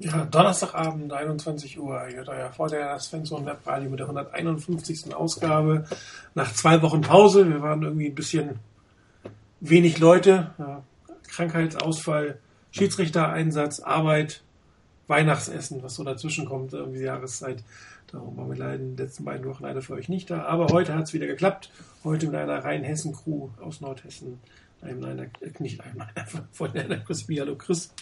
Ja, Donnerstagabend, 21 Uhr. Hört euer Vorteil das Svensson Webradio mit der 151. Ausgabe. Nach zwei Wochen Pause. Wir waren irgendwie ein bisschen wenig Leute. Ja, Krankheitsausfall, Schiedsrichtereinsatz, Arbeit, Weihnachtsessen, was so dazwischen kommt, irgendwie Jahreszeit. Darum waren wir leider in den letzten beiden Wochen leider für euch nicht da. Aber heute hat es wieder geklappt. Heute mit einer Rheinhessen-Crew aus Nordhessen. Einem einer, nicht einem einer, von einer Chris. Hallo Chris.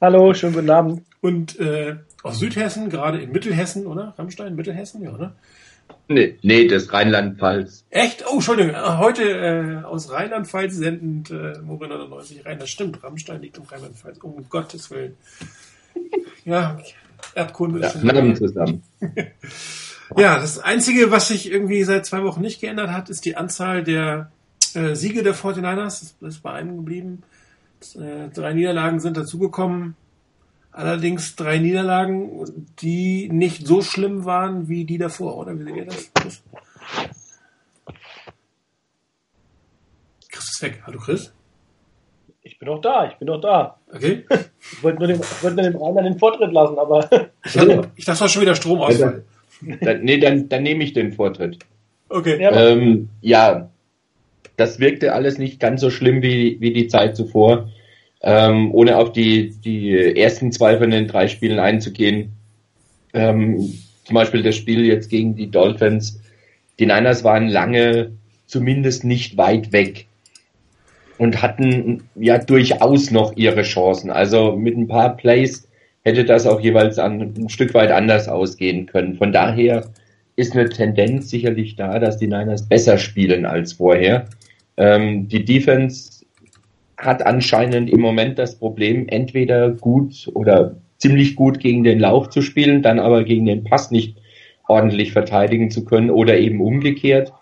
Hallo, schönen guten Abend. Und äh, aus Südhessen, gerade in Mittelhessen, oder? Rammstein, Mittelhessen, ja, oder? Nee, nee, das Rheinland-Pfalz. Echt? Oh, Entschuldigung. Heute äh, aus Rheinland-Pfalz sendend äh, Morin 99 rein. Das stimmt. Rammstein liegt um Rheinland-Pfalz. Um Gottes Willen. Ja, Erdkunde ist. Ja, zusammen. ja, das Einzige, was sich irgendwie seit zwei Wochen nicht geändert hat, ist die Anzahl der äh, Siege der 49ers. Das ist bei einem geblieben. Äh, drei Niederlagen sind dazugekommen. Allerdings drei Niederlagen, die nicht so schlimm waren wie die davor, oder? Wie seht ihr das? Chris, Chris ist weg. Hallo Chris? Ich bin auch da, ich bin doch da. Okay. Ich wollte nur dem, wollte nur dem Rainer den Vortritt lassen, aber. Ich dachte, ich dachte schon wieder Stromausfall. Dann, nee, dann, dann nehme ich den Vortritt. Okay. Ja, ähm, ja, das wirkte alles nicht ganz so schlimm wie, wie die Zeit zuvor. Ähm, ohne auf die, die ersten zwei von den drei Spielen einzugehen. Ähm, zum Beispiel das Spiel jetzt gegen die Dolphins. Die Niners waren lange zumindest nicht weit weg und hatten ja durchaus noch ihre Chancen. Also mit ein paar Plays hätte das auch jeweils an, ein Stück weit anders ausgehen können. Von daher ist eine Tendenz sicherlich da, dass die Niners besser spielen als vorher. Ähm, die Defense hat anscheinend im Moment das Problem, entweder gut oder ziemlich gut gegen den Lauf zu spielen, dann aber gegen den Pass nicht ordentlich verteidigen zu können oder eben umgekehrt.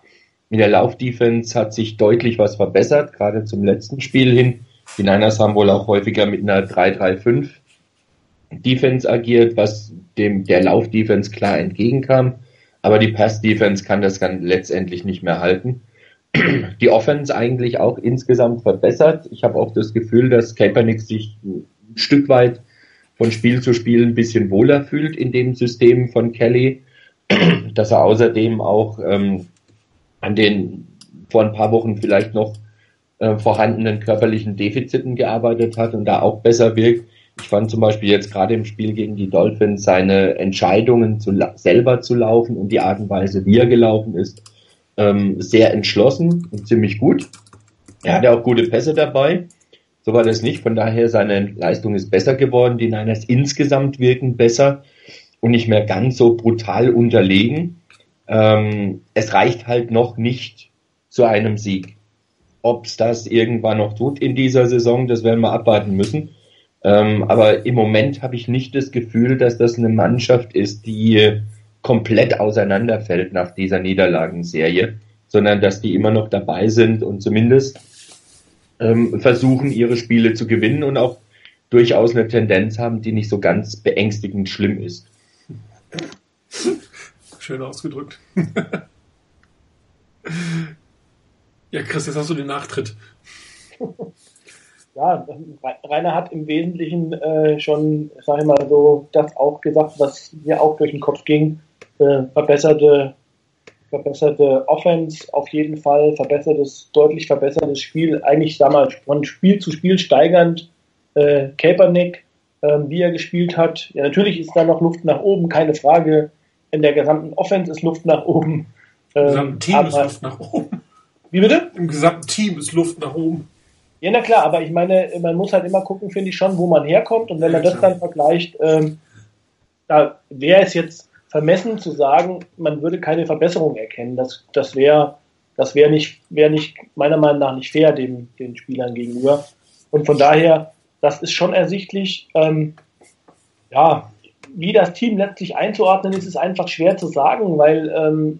In der Laufdefense hat sich deutlich was verbessert, gerade zum letzten Spiel hin. Die Niners haben wohl auch häufiger mit einer 3-3-5 Defense agiert, was dem der Laufdefense klar entgegenkam. Aber die Pass-Defense kann das dann letztendlich nicht mehr halten die Offense eigentlich auch insgesamt verbessert. Ich habe auch das Gefühl, dass Kaepernick sich ein Stück weit von Spiel zu Spiel ein bisschen wohler fühlt in dem System von Kelly, dass er außerdem auch ähm, an den vor ein paar Wochen vielleicht noch äh, vorhandenen körperlichen Defiziten gearbeitet hat und da auch besser wirkt. Ich fand zum Beispiel jetzt gerade im Spiel gegen die Dolphins seine Entscheidungen zu, selber zu laufen und die Art und Weise, wie er gelaufen ist, ähm, sehr entschlossen und ziemlich gut. Er hatte auch gute Pässe dabei. So war das nicht. Von daher, seine Leistung ist besser geworden. Die Niners insgesamt wirken besser und nicht mehr ganz so brutal unterlegen. Ähm, es reicht halt noch nicht zu einem Sieg. Ob es das irgendwann noch tut in dieser Saison, das werden wir abwarten müssen. Ähm, aber im Moment habe ich nicht das Gefühl, dass das eine Mannschaft ist, die komplett auseinanderfällt nach dieser Niederlagenserie, sondern dass die immer noch dabei sind und zumindest ähm, versuchen, ihre Spiele zu gewinnen und auch durchaus eine Tendenz haben, die nicht so ganz beängstigend schlimm ist. Schön ausgedrückt. ja, Chris, jetzt hast du den Nachtritt. Ja, Rainer hat im Wesentlichen äh, schon, sag ich mal so, das auch gesagt, was mir auch durch den Kopf ging äh, verbesserte, verbesserte Offense auf jeden Fall, verbessertes, deutlich verbessertes Spiel, eigentlich sag mal von Spiel zu Spiel steigernd. Äh, Kaepernick, äh, wie er gespielt hat. Ja, natürlich ist da noch Luft nach oben, keine Frage. In der gesamten Offense ist Luft nach oben. Im gesamten Team aber, ist Luft nach oben. Wie bitte? Im gesamten Team ist Luft nach oben. Ja, na klar, aber ich meine, man muss halt immer gucken, finde ich schon, wo man herkommt. Und wenn man das dann vergleicht, ähm, da wäre es jetzt vermessen zu sagen, man würde keine Verbesserung erkennen. Das, das wäre das wäre nicht, wäre nicht, meiner Meinung nach nicht fair den, den Spielern gegenüber. Und von daher, das ist schon ersichtlich, ähm, ja, wie das Team letztlich einzuordnen ist, ist einfach schwer zu sagen, weil ähm,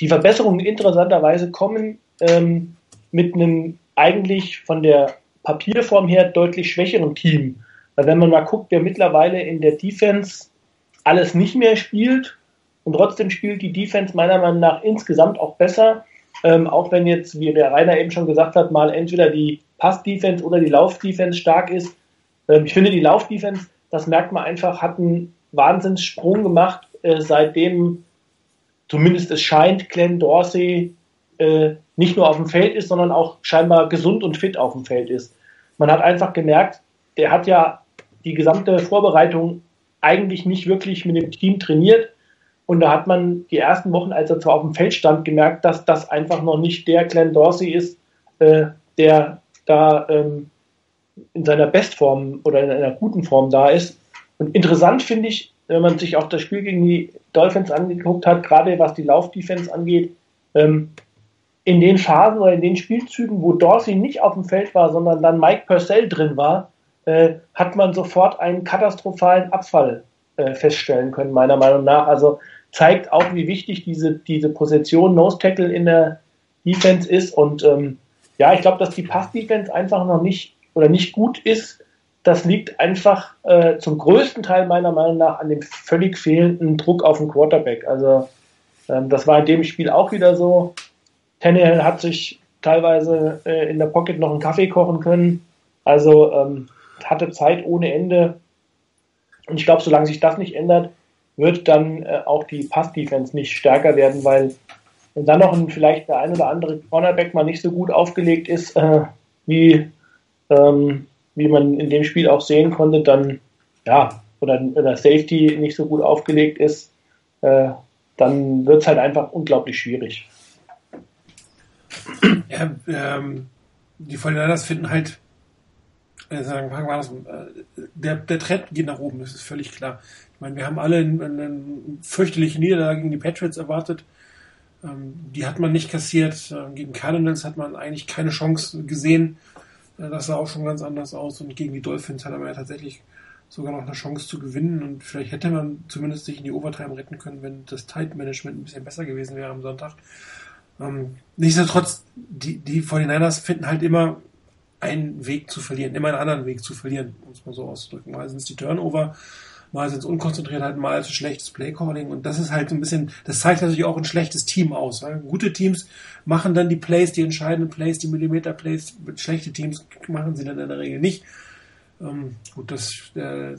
die Verbesserungen interessanterweise kommen ähm, mit einem eigentlich von der Papierform her deutlich schwächeren Team. Weil wenn man mal guckt, wer mittlerweile in der Defense alles nicht mehr spielt und trotzdem spielt die Defense meiner Meinung nach insgesamt auch besser. Ähm, auch wenn jetzt, wie der Rainer eben schon gesagt hat, mal entweder die Pass-Defense oder die Lauf-Defense stark ist. Ähm, ich finde, die Lauf-Defense das merkt man einfach, hat einen Wahnsinnssprung gemacht, äh, seitdem zumindest es scheint, Glenn Dorsey äh, nicht nur auf dem Feld ist, sondern auch scheinbar gesund und fit auf dem Feld ist. Man hat einfach gemerkt, der hat ja die gesamte Vorbereitung eigentlich nicht wirklich mit dem Team trainiert. Und da hat man die ersten Wochen, als er zwar auf dem Feld stand, gemerkt, dass das einfach noch nicht der Glenn Dorsey ist, äh, der da ähm, in seiner Bestform oder in einer guten Form da ist. Und interessant finde ich, wenn man sich auch das Spiel gegen die Dolphins angeguckt hat, gerade was die Laufdefense angeht, ähm, in den Phasen oder in den Spielzügen, wo Dorsey nicht auf dem Feld war, sondern dann Mike Purcell drin war, äh, hat man sofort einen katastrophalen Abfall äh, feststellen können, meiner Meinung nach. Also zeigt auch, wie wichtig diese, diese Position Nose Tackle in der Defense ist. Und ähm, ja, ich glaube, dass die Pass-Defense einfach noch nicht oder nicht gut ist. Das liegt einfach äh, zum größten Teil meiner Meinung nach an dem völlig fehlenden Druck auf den Quarterback. Also ähm, das war in dem Spiel auch wieder so. Tannehill hat sich teilweise äh, in der Pocket noch einen Kaffee kochen können. Also ähm, hatte Zeit ohne Ende. Und ich glaube, solange sich das nicht ändert, wird dann äh, auch die Pass-Defense nicht stärker werden, weil wenn dann noch ein, vielleicht der ein oder andere Cornerback mal nicht so gut aufgelegt ist, äh, wie, ähm, wie man in dem Spiel auch sehen konnte, dann ja, oder, oder Safety nicht so gut aufgelegt ist, äh, dann wird es halt einfach unglaublich schwierig. Ja, ähm, die 49 finden halt sagen, fangen wir an, äh, der, der Trend geht nach oben, das ist völlig klar. Ich meine, wir haben alle eine fürchterliche Niederlage gegen die Patriots erwartet. Ähm, die hat man nicht kassiert. Ähm, gegen Cardinals hat man eigentlich keine Chance gesehen. Äh, das sah auch schon ganz anders aus. Und gegen die Dolphins hat man ja tatsächlich sogar noch eine Chance zu gewinnen. Und vielleicht hätte man zumindest sich in die Overtime retten können, wenn das Tight-Management ein bisschen besser gewesen wäre am Sonntag. Ähm, nichtsdestotrotz, die, die 49ers finden halt immer einen Weg zu verlieren, immer einen anderen Weg zu verlieren, um es mal so auszudrücken. Mal sind es die Turnover, mal sind es Unkonzentriertheit, mal ist es schlechtes Playcalling und das ist halt so ein bisschen, das zeigt natürlich auch ein schlechtes Team aus. Weil gute Teams machen dann die Plays, die entscheidenden Plays, die Millimeter-Plays, schlechte Teams machen sie dann in der Regel nicht. Ähm, gut, das, der,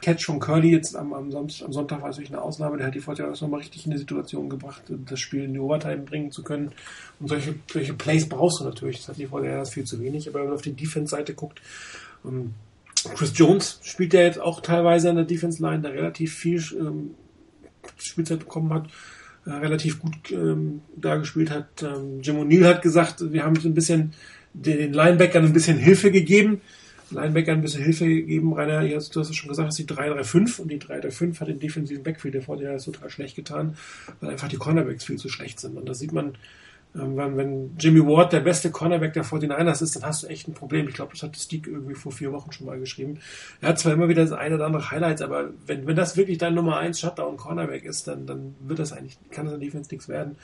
Catch von Curly jetzt am, am, am Sonntag war natürlich eine Ausnahme. Der hat die Fortinanders nochmal richtig in die Situation gebracht, das Spiel in die Overtime bringen zu können. Und solche, solche Plays brauchst du natürlich. Das hat die Fortinanders viel zu wenig. Aber wenn man auf die Defense-Seite guckt, ähm, Chris Jones spielt ja jetzt auch teilweise an der Defense-Line, der relativ viel ähm, Spielzeit bekommen hat äh, relativ gut ähm, da gespielt hat. Ähm, Jim O'Neill hat gesagt, wir haben so ein bisschen den Linebackern ein bisschen Hilfe gegeben. Linebacker ein bisschen Hilfe gegeben. Rainer, du hast es schon gesagt, dass die 3-3-5 und die 3-3-5 hat den defensiven Backfield der Vorteil total schlecht getan, weil einfach die Cornerbacks viel zu schlecht sind. Und da sieht man, wenn, wenn Jimmy Ward der beste Cornerback der 49ers ist, dann hast du echt ein Problem. Ich glaube, das hat Steve irgendwie vor vier Wochen schon mal geschrieben. Er hat zwar immer wieder das eine oder andere Highlights, aber wenn, wenn das wirklich dein Nummer 1 Shutdown Cornerback ist, dann, dann wird das eigentlich, kann das in Defense nichts werden.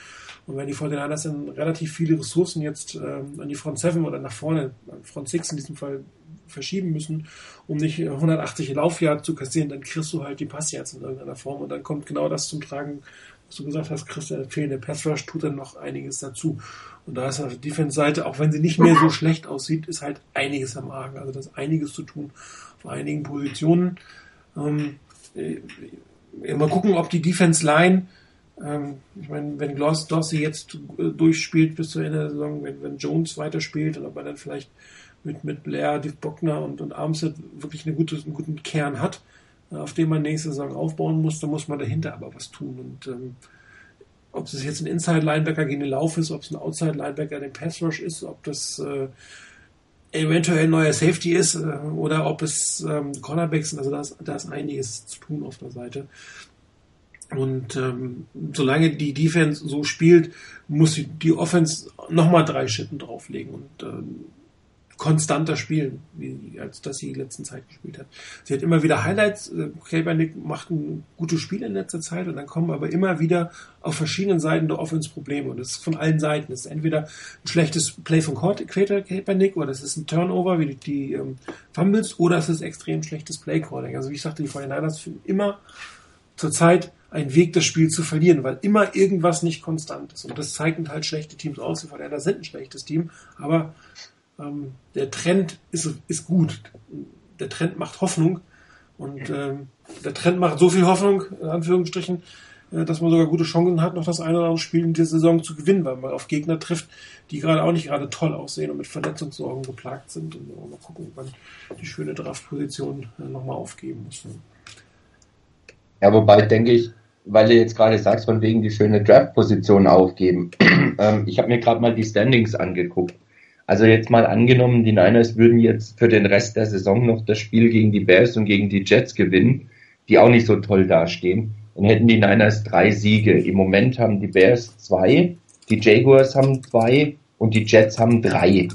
Und wenn die 49ers dann relativ viele Ressourcen jetzt ähm, an die Front 7 oder nach vorne, Front 6 in diesem Fall verschieben müssen, um nicht 180 Laufjahre zu kassieren, dann kriegst du halt die Passjahrs in irgendeiner Form und dann kommt genau das zum Tragen, was du gesagt hast, kriegst der fehlende Pass Rush tut dann noch einiges dazu. Und da ist auf der Defense-Seite, auch wenn sie nicht mehr so schlecht aussieht, ist halt einiges am Argen. Also das ist einiges zu tun auf einigen Positionen. Ähm, äh, mal gucken, ob die Defense-Line ähm, ich meine, wenn Gloss Dorsey jetzt äh, durchspielt bis zur Ende der Saison, wenn, wenn Jones weiterspielt und ob er dann vielleicht mit, mit Blair, Div Bockner und, und Armstead wirklich eine gute, einen guten Kern hat, auf dem man nächste Saison aufbauen muss, dann muss man dahinter aber was tun. Und ähm, ob es jetzt ein Inside-Linebacker gegen den Lauf ist, ob es ein Outside-Linebacker den Pass Rush ist, ob das äh, eventuell ein neuer Safety ist äh, oder ob es ähm, Cornerbacks sind. Also da ist, da ist einiges zu tun auf der Seite. Und ähm, solange die Defense so spielt, muss die, die Offense nochmal drei Schitten drauflegen. Und ähm, konstanter spielen, wie, als das sie in letzten Zeit gespielt hat. Sie hat immer wieder Highlights. Äh, Kaepernick macht ein gutes Spiel in letzter Zeit und dann kommen aber immer wieder auf verschiedenen Seiten der Offense Probleme und das ist von allen Seiten. Das ist entweder ein schlechtes Play von Kaepernick oder es ist ein Turnover wie die, die ähm, Fumbles oder es ist extrem schlechtes Play Calling. Also wie ich sagte, die 49ers finden immer zurzeit einen Weg, das Spiel zu verlieren, weil immer irgendwas nicht konstant ist. Und das zeigen halt schlechte Teams aus. Die 49ers sind ein schlechtes Team, aber ähm, der Trend ist, ist gut. Der Trend macht Hoffnung. Und ähm, der Trend macht so viel Hoffnung, in Anführungsstrichen, äh, dass man sogar gute Chancen hat, noch das eine oder andere Spiel in dieser Saison zu gewinnen, weil man auf Gegner trifft, die gerade auch nicht gerade toll aussehen und mit Verletzungssorgen geplagt sind. Und mal gucken, ob man die schöne Draftposition äh, nochmal aufgeben muss. Ja, wobei denke ich, weil du jetzt gerade sagst, von wegen die schöne Draft-Position aufgeben. ähm, ich habe mir gerade mal die Standings angeguckt. Also jetzt mal angenommen, die Niners würden jetzt für den Rest der Saison noch das Spiel gegen die Bears und gegen die Jets gewinnen, die auch nicht so toll dastehen. Dann hätten die Niners drei Siege. Im Moment haben die Bears zwei, die Jaguars haben zwei und die Jets haben drei.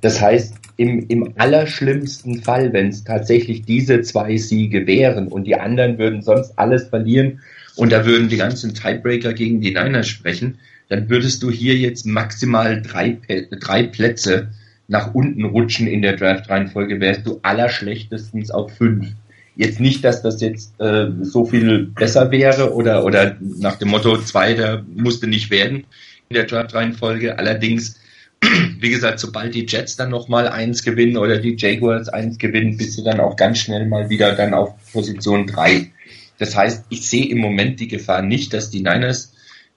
Das heißt, im, im allerschlimmsten Fall, wenn es tatsächlich diese zwei Siege wären und die anderen würden sonst alles verlieren und da würden die ganzen Tiebreaker gegen die Niners sprechen, dann würdest du hier jetzt maximal drei, drei Plätze nach unten rutschen in der Draft-Reihenfolge, wärst du allerschlechtestens auf fünf. Jetzt nicht, dass das jetzt äh, so viel besser wäre oder, oder nach dem Motto, zwei, da musste nicht werden in der Draft-Reihenfolge. Allerdings, wie gesagt, sobald die Jets dann nochmal eins gewinnen oder die Jaguars eins gewinnen, bist du dann auch ganz schnell mal wieder dann auf Position drei. Das heißt, ich sehe im Moment die Gefahr nicht, dass die Niners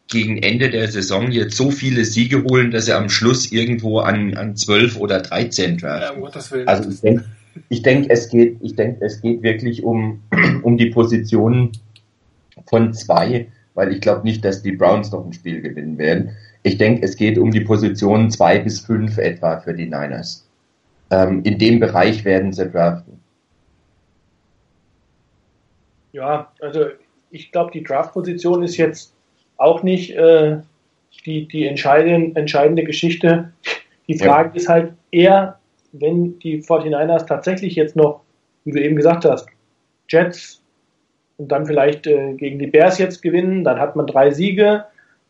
gegen Ende der Saison jetzt so viele Siege holen, dass sie am Schluss irgendwo an, an 12 oder 13 draften. Ja, also ich denke, ich denke, es geht, ich denke, es geht wirklich um, um die Positionen von zwei, weil ich glaube nicht, dass die Browns noch ein Spiel gewinnen werden. Ich denke, es geht um die Positionen zwei bis fünf etwa für die Niners. Ähm, in dem Bereich werden sie draften. Ja, also ich glaube, die Draftposition ist jetzt auch nicht äh, die, die entscheidende, entscheidende Geschichte. Die Frage ja. ist halt eher, wenn die 49ers tatsächlich jetzt noch, wie du eben gesagt hast, Jets und dann vielleicht äh, gegen die Bears jetzt gewinnen, dann hat man drei Siege,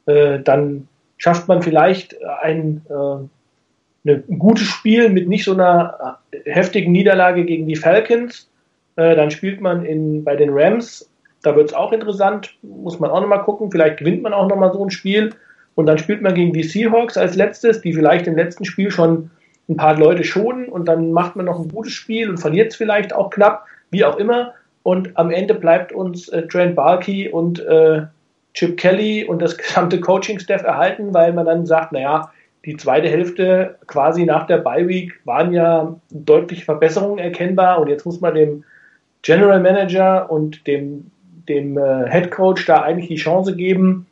äh, dann schafft man vielleicht ein, äh, ein gutes Spiel mit nicht so einer äh, heftigen Niederlage gegen die Falcons. Äh, dann spielt man in, bei den Rams, da wird es auch interessant, muss man auch nochmal gucken, vielleicht gewinnt man auch nochmal so ein Spiel. Und dann spielt man gegen die Seahawks als letztes, die vielleicht im letzten Spiel schon ein paar Leute schonen und dann macht man noch ein gutes Spiel und verliert es vielleicht auch knapp, wie auch immer. Und am Ende bleibt uns äh, Trent Balky und äh, Chip Kelly und das gesamte Coaching-Staff erhalten, weil man dann sagt, naja, die zweite Hälfte quasi nach der Bye-Week waren ja deutlich Verbesserungen erkennbar und jetzt muss man dem General Manager und dem, dem äh, Head Coach da eigentlich die Chance geben,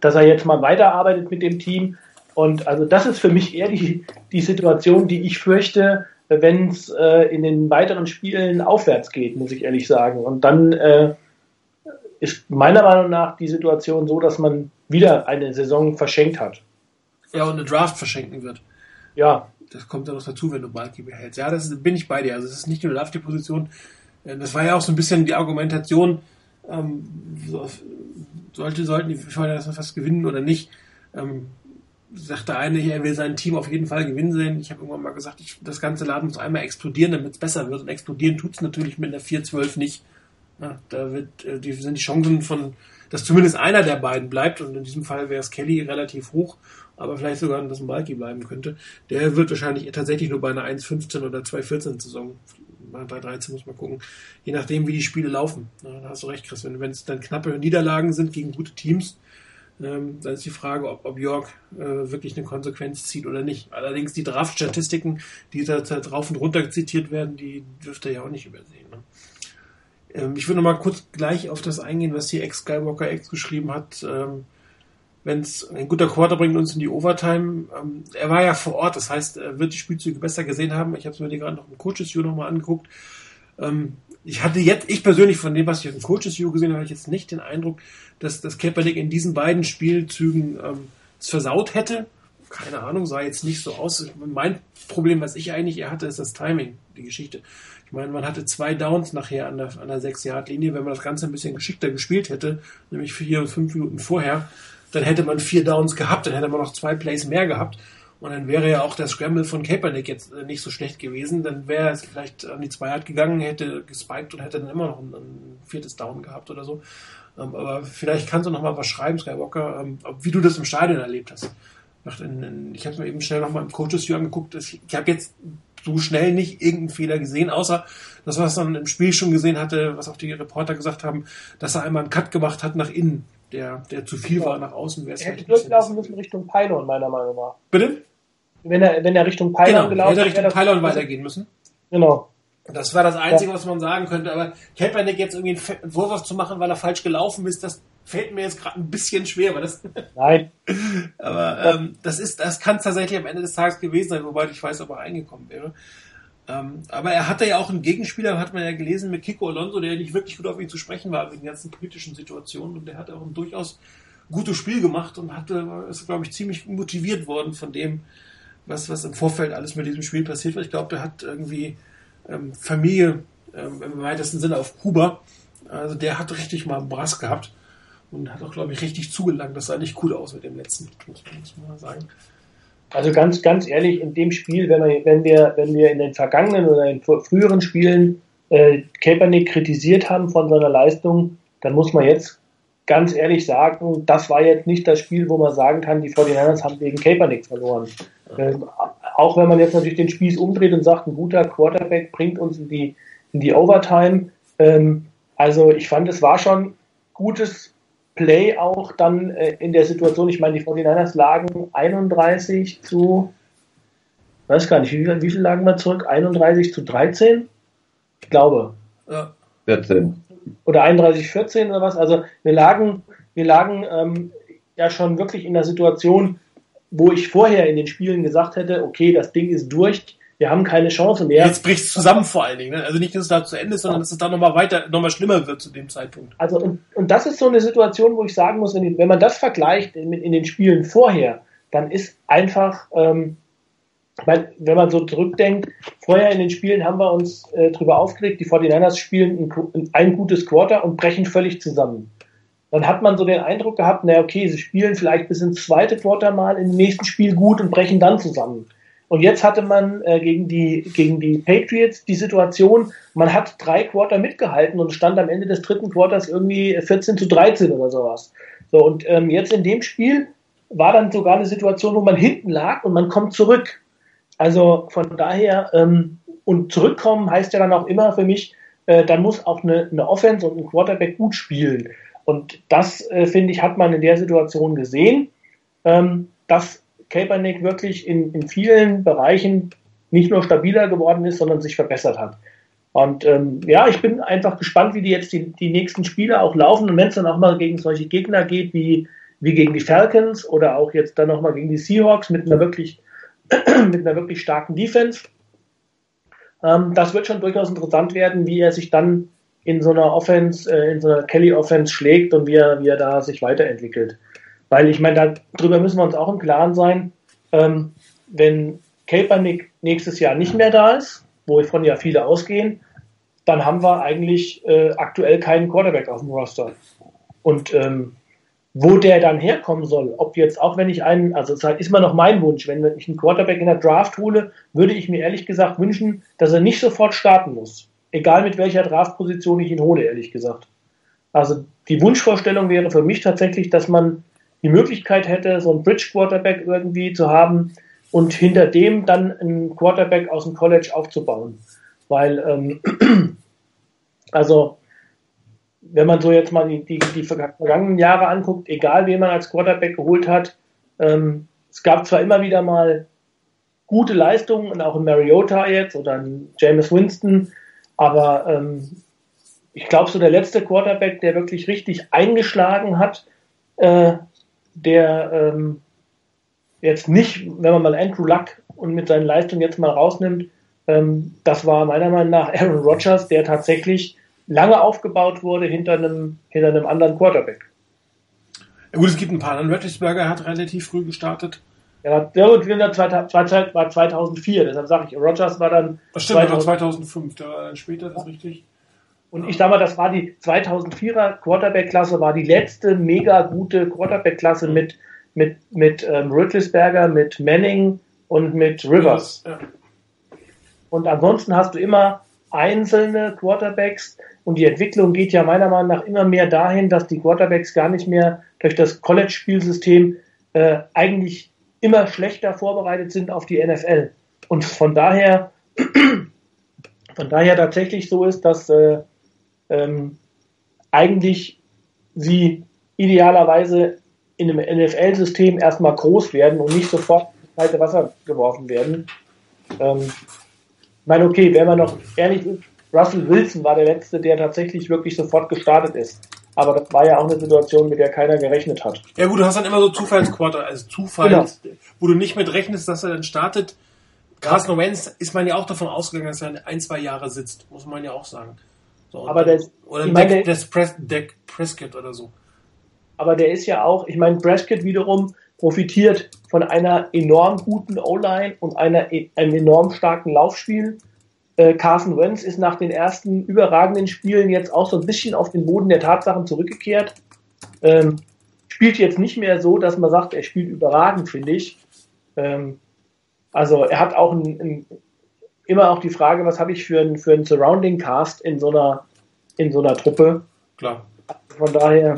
dass er jetzt mal weiterarbeitet mit dem Team und also das ist für mich eher die, die Situation, die ich fürchte, wenn es äh, in den weiteren Spielen aufwärts geht, muss ich ehrlich sagen. Und dann äh, ist meiner Meinung nach die Situation so, dass man wieder eine Saison verschenkt hat. Ja, und eine Draft verschenken wird. Ja. Das kommt ja noch dazu, wenn du Balki behältst. Ja, das bin ich bei dir. Also es ist nicht nur Draft die Position. Äh, das war ja auch so ein bisschen die Argumentation, ähm, sollte, sollten die Schweine das fast gewinnen oder nicht. Ähm, sagt der eine, er will sein Team auf jeden Fall gewinnen sehen. Ich habe irgendwann mal gesagt, ich, das ganze Laden muss einmal explodieren, damit es besser wird. Und explodieren tut es natürlich mit einer 4-12 nicht. Ja, da wird, äh, die sind die Chancen von, dass zumindest einer der beiden bleibt, und in diesem Fall wäre es Kelly relativ hoch, aber vielleicht sogar, dass ein Balki bleiben könnte. Der wird wahrscheinlich tatsächlich nur bei einer 1-15 oder 2-14 Saison, bei 3-13 muss man gucken, je nachdem, wie die Spiele laufen. Ja, da hast du recht, Chris. Wenn es dann knappe Niederlagen sind gegen gute Teams, ähm, dann ist die Frage, ob, ob York äh, wirklich eine Konsequenz zieht oder nicht. Allerdings die Draft-Statistiken, die da drauf und runter zitiert werden, die dürfte er ja auch nicht übersehen. Ne? Ähm, ich würde noch mal kurz gleich auf das eingehen, was hier Ex-Skywalker X geschrieben hat. Ähm, Wenn es ein guter Quarter bringt uns in die Overtime. Ähm, er war ja vor Ort, das heißt, er wird die Spielzüge besser gesehen haben. Ich habe es mir gerade noch im Coaches View noch mal angeguckt. Ähm, ich hatte jetzt, ich persönlich von dem, was ich dem Coaches View gesehen habe, habe ich jetzt nicht den Eindruck, dass das Kaepernick in diesen beiden Spielzügen ähm, es versaut hätte. Keine Ahnung, sah jetzt nicht so aus. Mein Problem, was ich eigentlich eher hatte, ist das Timing, die Geschichte. Ich meine, man hatte zwei Downs nachher an der, an der 6-Yard-Linie. Wenn man das Ganze ein bisschen geschickter gespielt hätte, nämlich vier und fünf Minuten vorher, dann hätte man vier Downs gehabt, dann hätte man noch zwei Plays mehr gehabt. Und dann wäre ja auch der Scramble von Kaepernick jetzt äh, nicht so schlecht gewesen. Dann wäre es vielleicht an die Zweiheit gegangen, hätte gespiked und hätte dann immer noch ein, ein viertes Down gehabt oder so. Ähm, aber vielleicht kannst du noch mal was schreiben, Skywalker, ähm, wie du das im Stadion erlebt hast. Ich habe mir eben schnell noch mal im Coaches View angeguckt. Ich habe jetzt so schnell nicht irgendeinen Fehler gesehen, außer das, was man im Spiel schon gesehen hatte, was auch die Reporter gesagt haben, dass er einmal einen Cut gemacht hat nach innen, der, der zu viel ja. war nach außen. Er hätte durchlaufen müssen Richtung Pylon, meiner Meinung nach. Bitte? Wenn er, wenn er Richtung Pylon genau, gelaufen wäre. Hätte er Richtung Pylon weitergehen müssen. Genau. Das war das Einzige, ja. was man sagen könnte. Aber Kaepernick jetzt irgendwie einen Vorwurf zu machen, weil er falsch gelaufen ist, das fällt mir jetzt gerade ein bisschen schwer, weil das. Nein. aber ähm, das ist, das kann tatsächlich am Ende des Tages gewesen sein, wobei ich weiß, ob er reingekommen wäre. Ähm, aber er hatte ja auch einen Gegenspieler, hat man ja gelesen, mit Kiko Alonso, der nicht wirklich gut auf ihn zu sprechen war wegen den ganzen politischen Situationen und der hat auch ein durchaus gutes Spiel gemacht und hatte, ist, glaube ich, ziemlich motiviert worden von dem, was, was im Vorfeld alles mit diesem Spiel passiert war. Ich glaube, der hat irgendwie ähm, Familie ähm, im weitesten Sinne auf Kuba. Also der hat richtig mal einen Brass gehabt und hat auch, glaube ich, richtig zugelangt. Das sah nicht cool aus mit dem letzten, muss man mal sagen. Also ganz, ganz ehrlich, in dem Spiel, wenn wir, wenn wir, wenn wir in den vergangenen oder in früheren Spielen äh, Kaepernick kritisiert haben von seiner Leistung, dann muss man jetzt ganz ehrlich sagen, das war jetzt nicht das Spiel, wo man sagen kann, die 49ers haben gegen Kaepernick verloren. Ähm, auch wenn man jetzt natürlich den Spieß umdreht und sagt, ein guter Quarterback bringt uns in die, in die Overtime. Ähm, also ich fand, es war schon gutes Play auch dann äh, in der Situation. Ich meine, die 49ers lagen 31 zu, weiß gar nicht, wie, wie viel lagen wir zurück? 31 zu 13? Ich glaube. Ja. 14. Oder 31, 14 oder was. Also wir lagen, wir lagen ähm, ja schon wirklich in der Situation, wo ich vorher in den Spielen gesagt hätte, okay, das Ding ist durch, wir haben keine Chance mehr. Jetzt bricht es zusammen vor allen Dingen. Ne? Also nicht, dass es da zu Ende ist, sondern dass es da nochmal weiter, nochmal schlimmer wird zu dem Zeitpunkt. Also und, und das ist so eine Situation, wo ich sagen muss, wenn, wenn man das vergleicht in, in, den Spielen vorher, dann ist einfach, ähm, weil, wenn man so zurückdenkt, vorher in den Spielen haben wir uns äh, drüber aufgeregt, die 49ers spielen ein, ein gutes Quarter und brechen völlig zusammen dann hat man so den Eindruck gehabt, na okay, sie spielen vielleicht bis ins zweite Quarter mal im nächsten Spiel gut und brechen dann zusammen. Und jetzt hatte man äh, gegen, die, gegen die Patriots die Situation, man hat drei Quarter mitgehalten und stand am Ende des dritten Quarters irgendwie 14 zu 13 oder sowas. So, und ähm, jetzt in dem Spiel war dann sogar eine Situation, wo man hinten lag und man kommt zurück. Also von daher, ähm, und zurückkommen heißt ja dann auch immer für mich, äh, dann muss auch eine, eine Offense und ein Quarterback gut spielen. Und das, äh, finde ich, hat man in der Situation gesehen, ähm, dass Kaepernick wirklich in, in vielen Bereichen nicht nur stabiler geworden ist, sondern sich verbessert hat. Und ähm, ja, ich bin einfach gespannt, wie die jetzt die, die nächsten Spiele auch laufen. Und wenn es dann auch mal gegen solche Gegner geht, wie, wie gegen die Falcons oder auch jetzt dann nochmal gegen die Seahawks mit einer wirklich, mit einer wirklich starken Defense, ähm, das wird schon durchaus interessant werden, wie er sich dann in so einer Offense, äh, in so einer Kelly-Offense schlägt und wie er, wie er da sich weiterentwickelt. Weil ich meine, darüber müssen wir uns auch im Klaren sein, ähm, wenn Kaepernick nächstes Jahr nicht mehr da ist, wovon ja viele ausgehen, dann haben wir eigentlich äh, aktuell keinen Quarterback auf dem Roster. Und ähm, wo der dann herkommen soll, ob jetzt auch wenn ich einen, also das ist immer noch mein Wunsch, wenn ich einen Quarterback in der Draft hole, würde ich mir ehrlich gesagt wünschen, dass er nicht sofort starten muss egal mit welcher Draftposition ich ihn hole, ehrlich gesagt. Also die Wunschvorstellung wäre für mich tatsächlich, dass man die Möglichkeit hätte, so einen Bridge Quarterback irgendwie zu haben und hinter dem dann einen Quarterback aus dem College aufzubauen. Weil, ähm, also, wenn man so jetzt mal die, die, die vergangenen Jahre anguckt, egal wen man als Quarterback geholt hat, ähm, es gab zwar immer wieder mal gute Leistungen und auch in Mariota jetzt oder in James Winston, aber ähm, ich glaube, so der letzte Quarterback, der wirklich richtig eingeschlagen hat, äh, der ähm, jetzt nicht, wenn man mal Andrew Luck und mit seinen Leistungen jetzt mal rausnimmt, ähm, das war meiner Meinung nach Aaron Rodgers, der tatsächlich lange aufgebaut wurde hinter einem, hinter einem anderen Quarterback. Ja, gut, es gibt ein paar. Dann Roethlisberger hat relativ früh gestartet. Ja, der war 2004, deshalb sage ich, Rogers war dann. Das stimmt, 2000, 2005, da war dann später, das ist richtig. Und ich sage mal, das war die 2004er Quarterback-Klasse, war die letzte mega gute Quarterback-Klasse mit, mit, mit ähm, Rüttlisberger, mit Manning und mit Rivers. Ja. Und ansonsten hast du immer einzelne Quarterbacks und die Entwicklung geht ja meiner Meinung nach immer mehr dahin, dass die Quarterbacks gar nicht mehr durch das College-Spielsystem äh, eigentlich immer schlechter vorbereitet sind auf die NFL. Und von daher von daher tatsächlich so ist, dass äh, ähm, eigentlich sie idealerweise in einem NFL-System erstmal groß werden und nicht sofort ins kalte Wasser geworfen werden. Ähm, ich meine, okay, wenn man noch ehrlich ist, Russell Wilson war der Letzte, der tatsächlich wirklich sofort gestartet ist. Aber das war ja auch eine Situation, mit der keiner gerechnet hat. Ja gut, du hast dann immer so Zufallsquarter, also Zufall, genau. wo du nicht mit rechnest, dass er dann startet. Carson Wentz ist man ja auch davon ausgegangen, dass er ein, zwei Jahre sitzt, muss man ja auch sagen. So, aber das, oder Deck, das Pres, Deck Prescott oder so. Aber der ist ja auch, ich meine, Prescott wiederum profitiert von einer enorm guten O-Line und einer, einem enorm starken Laufspiel. Äh, Carson Wentz ist nach den ersten überragenden Spielen jetzt auch so ein bisschen auf den Boden der Tatsachen zurückgekehrt. Ähm, spielt jetzt nicht mehr so, dass man sagt, er spielt überragend, finde ich. Ähm, also er hat auch ein, ein, immer auch die Frage, was habe ich für einen für ein Surrounding Cast in so einer in so einer Truppe. Klar. Von daher,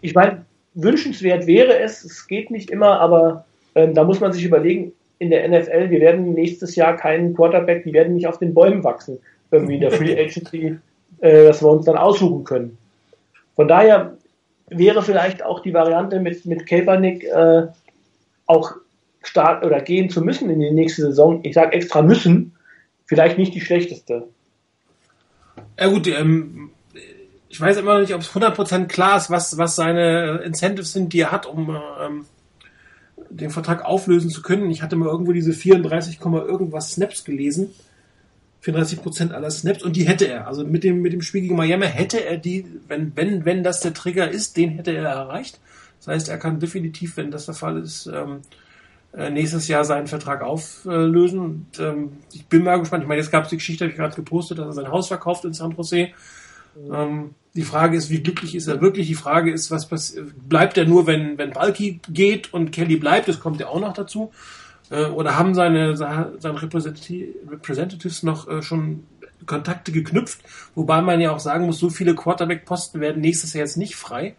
ich meine, wünschenswert wäre es, es geht nicht immer, aber ähm, da muss man sich überlegen, in der NFL, wir werden nächstes Jahr keinen Quarterback, die werden nicht auf den Bäumen wachsen, irgendwie in der Free Agency, äh, dass wir uns dann aussuchen können. Von daher wäre vielleicht auch die Variante mit, mit Kaepernick äh, auch start oder gehen zu müssen in die nächste Saison, ich sage extra müssen, vielleicht nicht die schlechteste. Ja gut, ähm, ich weiß immer noch nicht, ob es 100% klar ist, was, was seine Incentives sind, die er hat, um ähm, den Vertrag auflösen zu können. Ich hatte mal irgendwo diese 34, irgendwas Snaps gelesen. 34 Prozent aller Snaps und die hätte er. Also mit dem, mit dem Spiel gegen Miami hätte er die, wenn, wenn, wenn das der Trigger ist, den hätte er erreicht. Das heißt, er kann definitiv, wenn das der Fall ist, ähm, äh, nächstes Jahr seinen Vertrag auflösen. Und, ähm, ich bin mal gespannt. Ich meine, jetzt gab es die Geschichte, habe ich gerade gepostet, dass er sein Haus verkauft in San Jose. Mhm. Ähm, die Frage ist, wie glücklich ist er wirklich? Die Frage ist, was? Bleibt er nur, wenn, wenn Balki geht und Kelly bleibt? Das kommt ja auch noch dazu. Äh, oder haben seine, seine Representatives noch äh, schon Kontakte geknüpft? Wobei man ja auch sagen muss, so viele Quarterback-Posten werden nächstes Jahr jetzt nicht frei.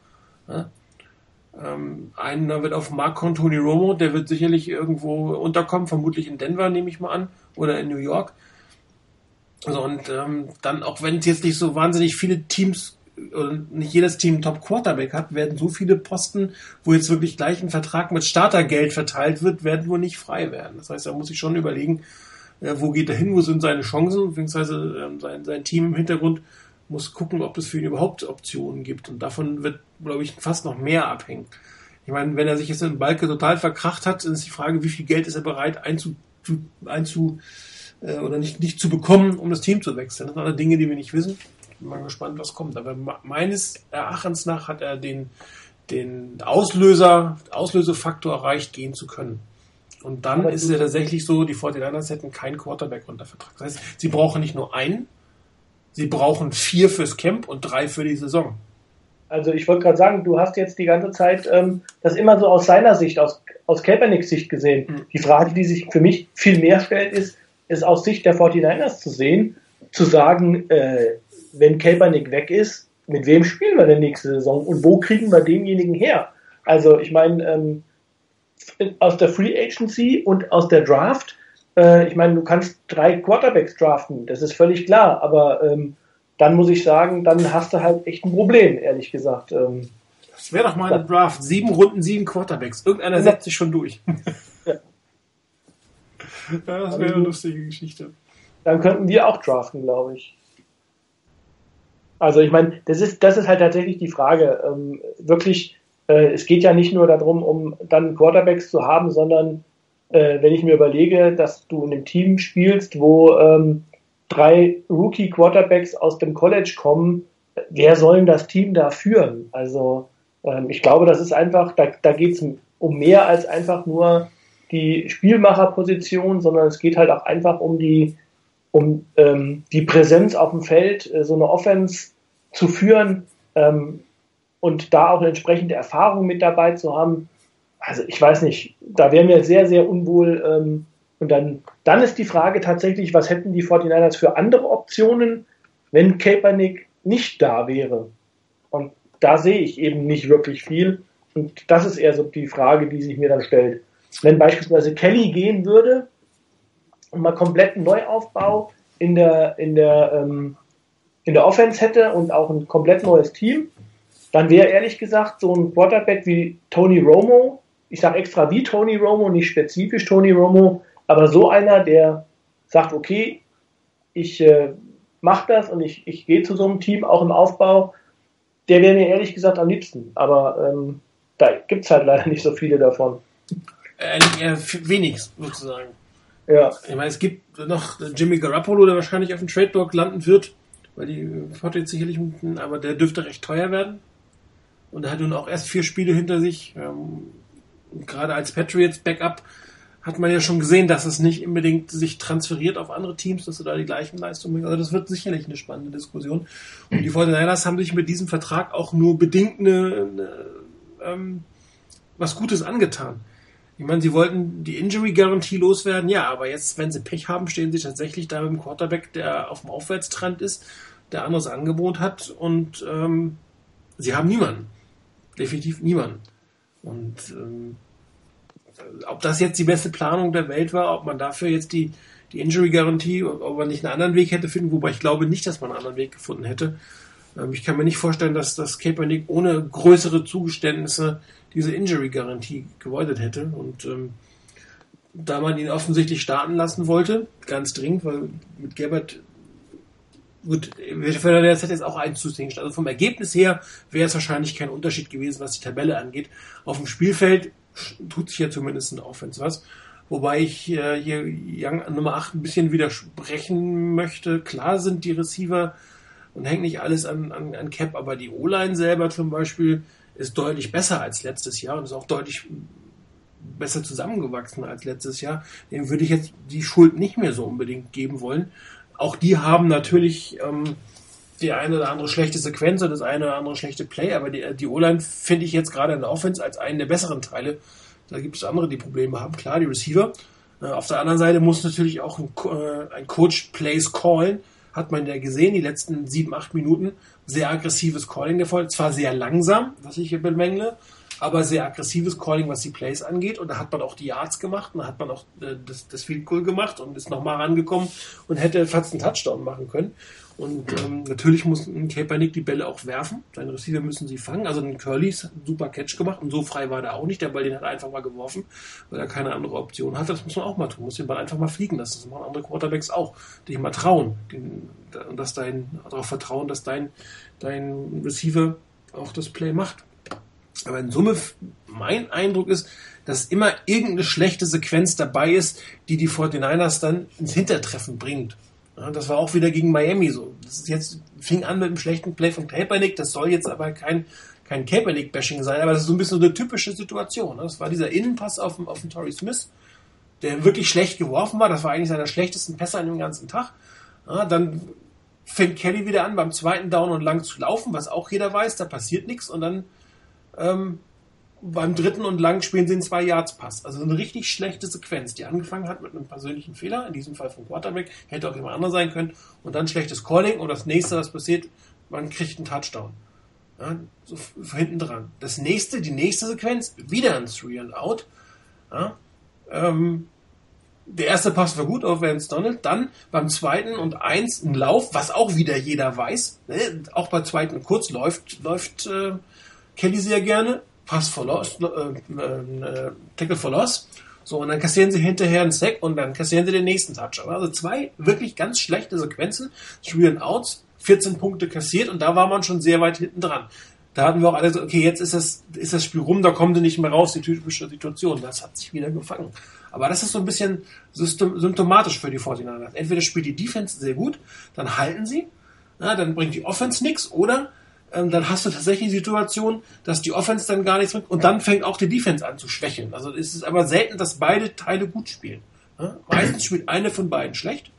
Ähm, einer wird auf Marco Tony Romo, der wird sicherlich irgendwo unterkommen, vermutlich in Denver, nehme ich mal an, oder in New York. Also und ähm, dann, auch wenn es jetzt nicht so wahnsinnig viele Teams und nicht jedes Team Top Quarterback hat, werden so viele Posten, wo jetzt wirklich gleich ein Vertrag mit Startergeld verteilt wird, werden wohl nicht frei werden. Das heißt, da muss ich schon überlegen, äh, wo geht er hin, wo sind seine Chancen, beziehungsweise äh, sein, sein Team im Hintergrund muss gucken, ob es für ihn überhaupt Optionen gibt. Und davon wird, glaube ich, fast noch mehr abhängen. Ich meine, wenn er sich jetzt in Balke total verkracht hat, ist die Frage, wie viel Geld ist er bereit einzu, einzu äh, oder nicht, nicht zu bekommen, um das Team zu wechseln. Das sind alle Dinge, die wir nicht wissen bin mal gespannt, was kommt. Aber meines Erachtens nach hat er den, den Auslöser, Auslösefaktor erreicht, gehen zu können. Und dann ist es ja tatsächlich so, die 49ers hätten keinen Quarterback unter Vertrag. Das heißt, sie brauchen nicht nur einen, sie brauchen vier fürs Camp und drei für die Saison. Also ich wollte gerade sagen, du hast jetzt die ganze Zeit ähm, das immer so aus seiner Sicht, aus, aus Kaepernicks Sicht gesehen. Mhm. Die Frage, die sich für mich viel mehr stellt, ist, ist aus Sicht der 49ers zu sehen, zu sagen, äh, wenn Kaepernick weg ist, mit wem spielen wir denn nächste Saison und wo kriegen wir denjenigen her? Also ich meine, ähm, aus der Free Agency und aus der Draft, äh, ich meine, du kannst drei Quarterbacks draften, das ist völlig klar, aber ähm, dann muss ich sagen, dann hast du halt echt ein Problem, ehrlich gesagt. Ähm, das wäre doch mal eine Draft. Sieben Runden, sieben Quarterbacks. Irgendeiner ja. setzt sich schon durch. ja das wäre eine lustige Geschichte. Dann könnten wir auch draften, glaube ich. Also ich meine, das ist, das ist halt tatsächlich die Frage. Ähm, wirklich, äh, es geht ja nicht nur darum, um dann Quarterbacks zu haben, sondern äh, wenn ich mir überlege, dass du in einem Team spielst, wo ähm, drei Rookie-Quarterbacks aus dem College kommen, wer soll das Team da führen? Also ähm, ich glaube, das ist einfach, da, da geht es um mehr als einfach nur die Spielmacherposition, sondern es geht halt auch einfach um die um ähm, die Präsenz auf dem Feld, äh, so eine Offense zu führen ähm, und da auch eine entsprechende Erfahrung mit dabei zu haben. Also ich weiß nicht, da wären wir sehr, sehr unwohl. Ähm, und dann, dann ist die Frage tatsächlich, was hätten die 49ers für andere Optionen, wenn Kaepernick nicht da wäre? Und da sehe ich eben nicht wirklich viel. Und das ist eher so die Frage, die sich mir dann stellt. Wenn beispielsweise Kelly gehen würde, und mal kompletten Neuaufbau in der, in der, ähm, in der Offense hätte und auch ein komplett neues Team, dann wäre ehrlich gesagt so ein Quarterback wie Tony Romo, ich sage extra wie Tony Romo, nicht spezifisch Tony Romo, aber so einer, der sagt, okay, ich äh, mache das und ich, ich gehe zu so einem Team auch im Aufbau, der wäre mir ehrlich gesagt am liebsten. Aber ähm, da gibt es halt leider nicht so viele davon. Äh, eher wenig, sozusagen. Ja. Ich meine, es gibt noch Jimmy Garoppolo, der wahrscheinlich auf dem Trade Block landen wird, weil die jetzt sicherlich, aber der dürfte recht teuer werden. Und er hat nun auch erst vier Spiele hinter sich. Ähm, gerade als Patriots Backup hat man ja schon gesehen, dass es nicht unbedingt sich transferiert auf andere Teams, dass du da die gleichen Leistungen bringst. Also das wird sicherlich eine spannende Diskussion. Und die 49ers haben sich mit diesem Vertrag auch nur bedingt eine, eine ähm, was Gutes angetan. Ich meine, sie wollten die Injury-Garantie loswerden, ja, aber jetzt, wenn sie Pech haben, stehen sie tatsächlich da mit dem Quarterback, der auf dem Aufwärtstrend ist, der anderes Angebot hat und ähm, sie haben niemanden. Definitiv niemanden. Und ähm, ob das jetzt die beste Planung der Welt war, ob man dafür jetzt die, die Injury-Garantie, ob man nicht einen anderen Weg hätte finden, wobei ich glaube nicht, dass man einen anderen Weg gefunden hätte. Ähm, ich kann mir nicht vorstellen, dass das Kaepernick ohne größere Zugeständnisse diese Injury-Garantie gewollt hätte. Und ähm, da man ihn offensichtlich starten lassen wollte, ganz dringend, weil mit Gabbard gut, der hat jetzt auch eins zu. Also vom Ergebnis her wäre es wahrscheinlich kein Unterschied gewesen, was die Tabelle angeht. Auf dem Spielfeld tut sich ja zumindest in Offense was. Wobei ich äh, hier Young Nummer 8 ein bisschen widersprechen möchte. Klar sind die Receiver und hängt nicht alles an, an, an Cap, aber die O-Line selber zum Beispiel ist deutlich besser als letztes Jahr und ist auch deutlich besser zusammengewachsen als letztes Jahr. Dem würde ich jetzt die Schuld nicht mehr so unbedingt geben wollen. Auch die haben natürlich ähm, die eine oder andere schlechte Sequenz und das eine oder andere schlechte Play, aber die, die O-Line finde ich jetzt gerade in der Offense als einen der besseren Teile. Da gibt es andere, die Probleme haben. Klar, die Receiver. Äh, auf der anderen Seite muss natürlich auch ein, äh, ein Coach Plays callen. Hat man ja gesehen, die letzten sieben, acht Minuten. Sehr aggressives Calling der Fall. Zwar sehr langsam, was ich hier bemängle, aber sehr aggressives Calling, was die Plays angeht. Und da hat man auch die Yards gemacht, und da hat man auch äh, das, das Field Goal gemacht und ist nochmal rangekommen und hätte fast einen Touchdown machen können. Und ähm, natürlich muss ein Kaepernick die Bälle auch werfen. Seine Receiver müssen sie fangen. Also ein Curly ist ein super Catch gemacht und so frei war der auch nicht. Der Ball den hat er einfach mal geworfen, weil er keine andere Option hat. Das muss man auch mal tun. Muss den Ball einfach mal fliegen lassen. Das machen andere Quarterbacks auch. Dich mal trauen. Und dass dein, darauf vertrauen, dass dein, dein Receiver auch das Play macht. Aber in Summe, mein Eindruck ist, dass immer irgendeine schlechte Sequenz dabei ist, die die 49ers dann ins Hintertreffen bringt. Ja, das war auch wieder gegen Miami so. Das jetzt fing an mit einem schlechten Play von Kaepernick. Das soll jetzt aber kein, kein Kaepernick-Bashing sein, aber das ist so ein bisschen so eine typische Situation. Ne? Das war dieser Innenpass auf, auf den Torrey Smith, der wirklich schlecht geworfen war. Das war eigentlich seiner schlechtesten Pässe an dem ganzen Tag. Ja, dann fängt Kelly wieder an, beim zweiten Down und lang zu laufen, was auch jeder weiß, da passiert nichts. Und dann ähm, beim dritten und lang spielen sie einen zwei Yards Pass. Also eine richtig schlechte Sequenz, die angefangen hat mit einem persönlichen Fehler, in diesem Fall vom Quarterback, hätte auch jemand anderes sein können, und dann schlechtes Calling und das nächste, was passiert, man kriegt einen Touchdown. Ja, so hinten dran. Das nächste, die nächste Sequenz, wieder ein Three and Out. Ja, ähm, der erste Pass war gut auf Vance Donald, dann beim zweiten und eins ein Lauf, was auch wieder jeder weiß. Ne? Auch bei zweiten kurz läuft, läuft äh, Kelly sehr gerne Pass for Loss, äh, äh, Tackle for Loss. So, und dann kassieren sie hinterher einen Sack und dann kassieren sie den nächsten Touchdown. Also zwei wirklich ganz schlechte Sequenzen. Three and Outs, 14 Punkte kassiert und da war man schon sehr weit hinten dran. Da hatten wir auch alle so, okay, jetzt ist das, ist das Spiel rum, da kommen sie nicht mehr raus, die typische Situation. Das hat sich wieder gefangen. Aber das ist so ein bisschen symptomatisch für die 49ers. Entweder spielt die Defense sehr gut, dann halten sie, na, dann bringt die Offense nichts, oder ähm, dann hast du tatsächlich die Situation, dass die Offense dann gar nichts bringt und dann fängt auch die Defense an zu schwächeln. Also es ist aber selten, dass beide Teile gut spielen. Ja? Meistens spielt eine von beiden schlecht.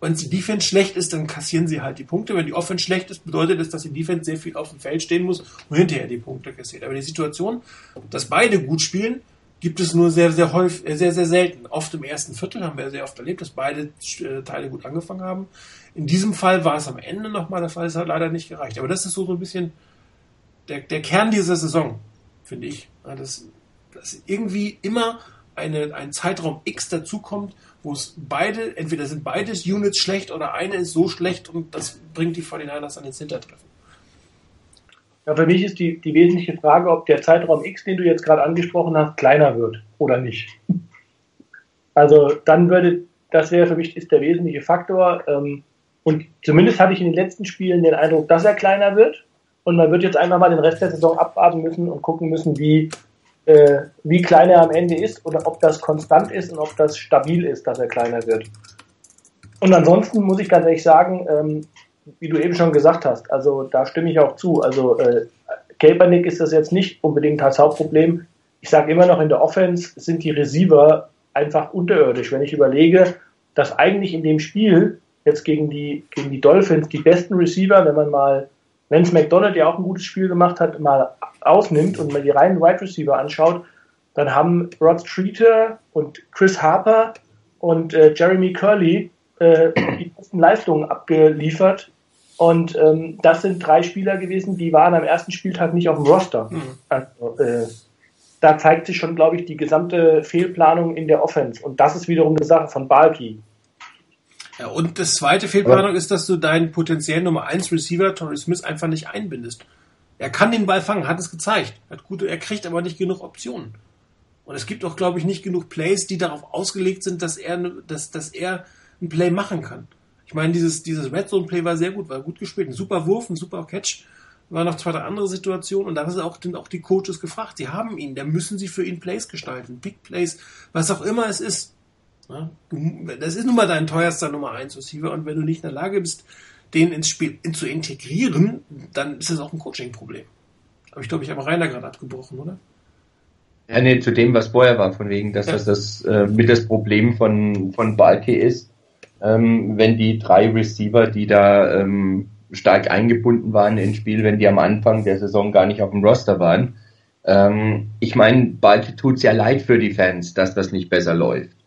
Wenn die Defense schlecht ist, dann kassieren sie halt die Punkte. Wenn die Offense schlecht ist, bedeutet das, dass die Defense sehr viel auf dem Feld stehen muss und hinterher die Punkte kassiert. Aber die Situation, dass beide gut spielen, gibt es nur sehr, sehr häufig, äh, sehr, sehr selten. Oft im ersten Viertel haben wir sehr oft erlebt, dass beide äh, Teile gut angefangen haben. In diesem Fall war es am Ende nochmal der Fall, es hat leider nicht gereicht. Aber das ist so, so ein bisschen der, der Kern dieser Saison, finde ich. Dass, dass irgendwie immer eine, ein Zeitraum X dazukommt, wo es beide, entweder sind beides Units schlecht oder eine ist so schlecht und das bringt die 49ers an den Hintertreffen. Ja, für mich ist die, die wesentliche Frage, ob der Zeitraum X, den du jetzt gerade angesprochen hast, kleiner wird oder nicht. Also dann würde, das wäre für mich ist der wesentliche Faktor. Ähm, und zumindest hatte ich in den letzten Spielen den Eindruck, dass er kleiner wird. Und man wird jetzt einfach mal den Rest der Saison abwarten müssen und gucken müssen, wie, äh, wie klein er am Ende ist oder ob das konstant ist und ob das stabil ist, dass er kleiner wird. Und ansonsten muss ich ganz ehrlich sagen, ähm, wie du eben schon gesagt hast, also da stimme ich auch zu. Also äh, Kaepernick ist das jetzt nicht unbedingt als Hauptproblem. Ich sage immer noch, in der Offense sind die Receiver einfach unterirdisch. Wenn ich überlege, dass eigentlich in dem Spiel jetzt gegen die, gegen die Dolphins die besten Receiver, wenn man mal Vance McDonald, der auch ein gutes Spiel gemacht hat, mal ausnimmt und mal die reinen Wide Receiver anschaut, dann haben Rod Streeter und Chris Harper und äh, Jeremy Curley äh, die besten Leistungen abgeliefert. Und ähm, das sind drei Spieler gewesen, die waren am ersten Spieltag nicht auf dem Roster. Mhm. Also, äh, da zeigt sich schon, glaube ich, die gesamte Fehlplanung in der Offense. Und das ist wiederum eine Sache von Balki. Ja, und das zweite Fehlplanung ist, dass du deinen potenziellen Nummer 1 Receiver, Torrey Smith, einfach nicht einbindest. Er kann den Ball fangen, hat es gezeigt. Hat gute, er kriegt aber nicht genug Optionen. Und es gibt auch, glaube ich, nicht genug Plays, die darauf ausgelegt sind, dass er, dass, dass er ein Play machen kann. Ich meine, dieses, dieses Red Zone Play war sehr gut, war gut gespielt. Ein super Wurf, ein super Catch. War noch zwei, drei andere Situationen und da sind auch, sind auch die Coaches gefragt. Sie haben ihn, da müssen sie für ihn Plays gestalten. Big Plays, was auch immer es ist. Das ist nun mal dein teuerster Nummer 1 Receiver und wenn du nicht in der Lage bist, den ins Spiel zu integrieren, dann ist das auch ein Coaching-Problem. Aber ich glaube, ich habe Rainer gerade abgebrochen, oder? Ja, nee, zu dem, was vorher war, von wegen, dass ja. das, das äh, mit das Problem von, von Balke ist, ähm, wenn die drei Receiver, die da ähm, stark eingebunden waren ins Spiel, wenn die am Anfang der Saison gar nicht auf dem Roster waren. Ähm, ich meine, Balke tut ja leid für die Fans, dass das nicht besser läuft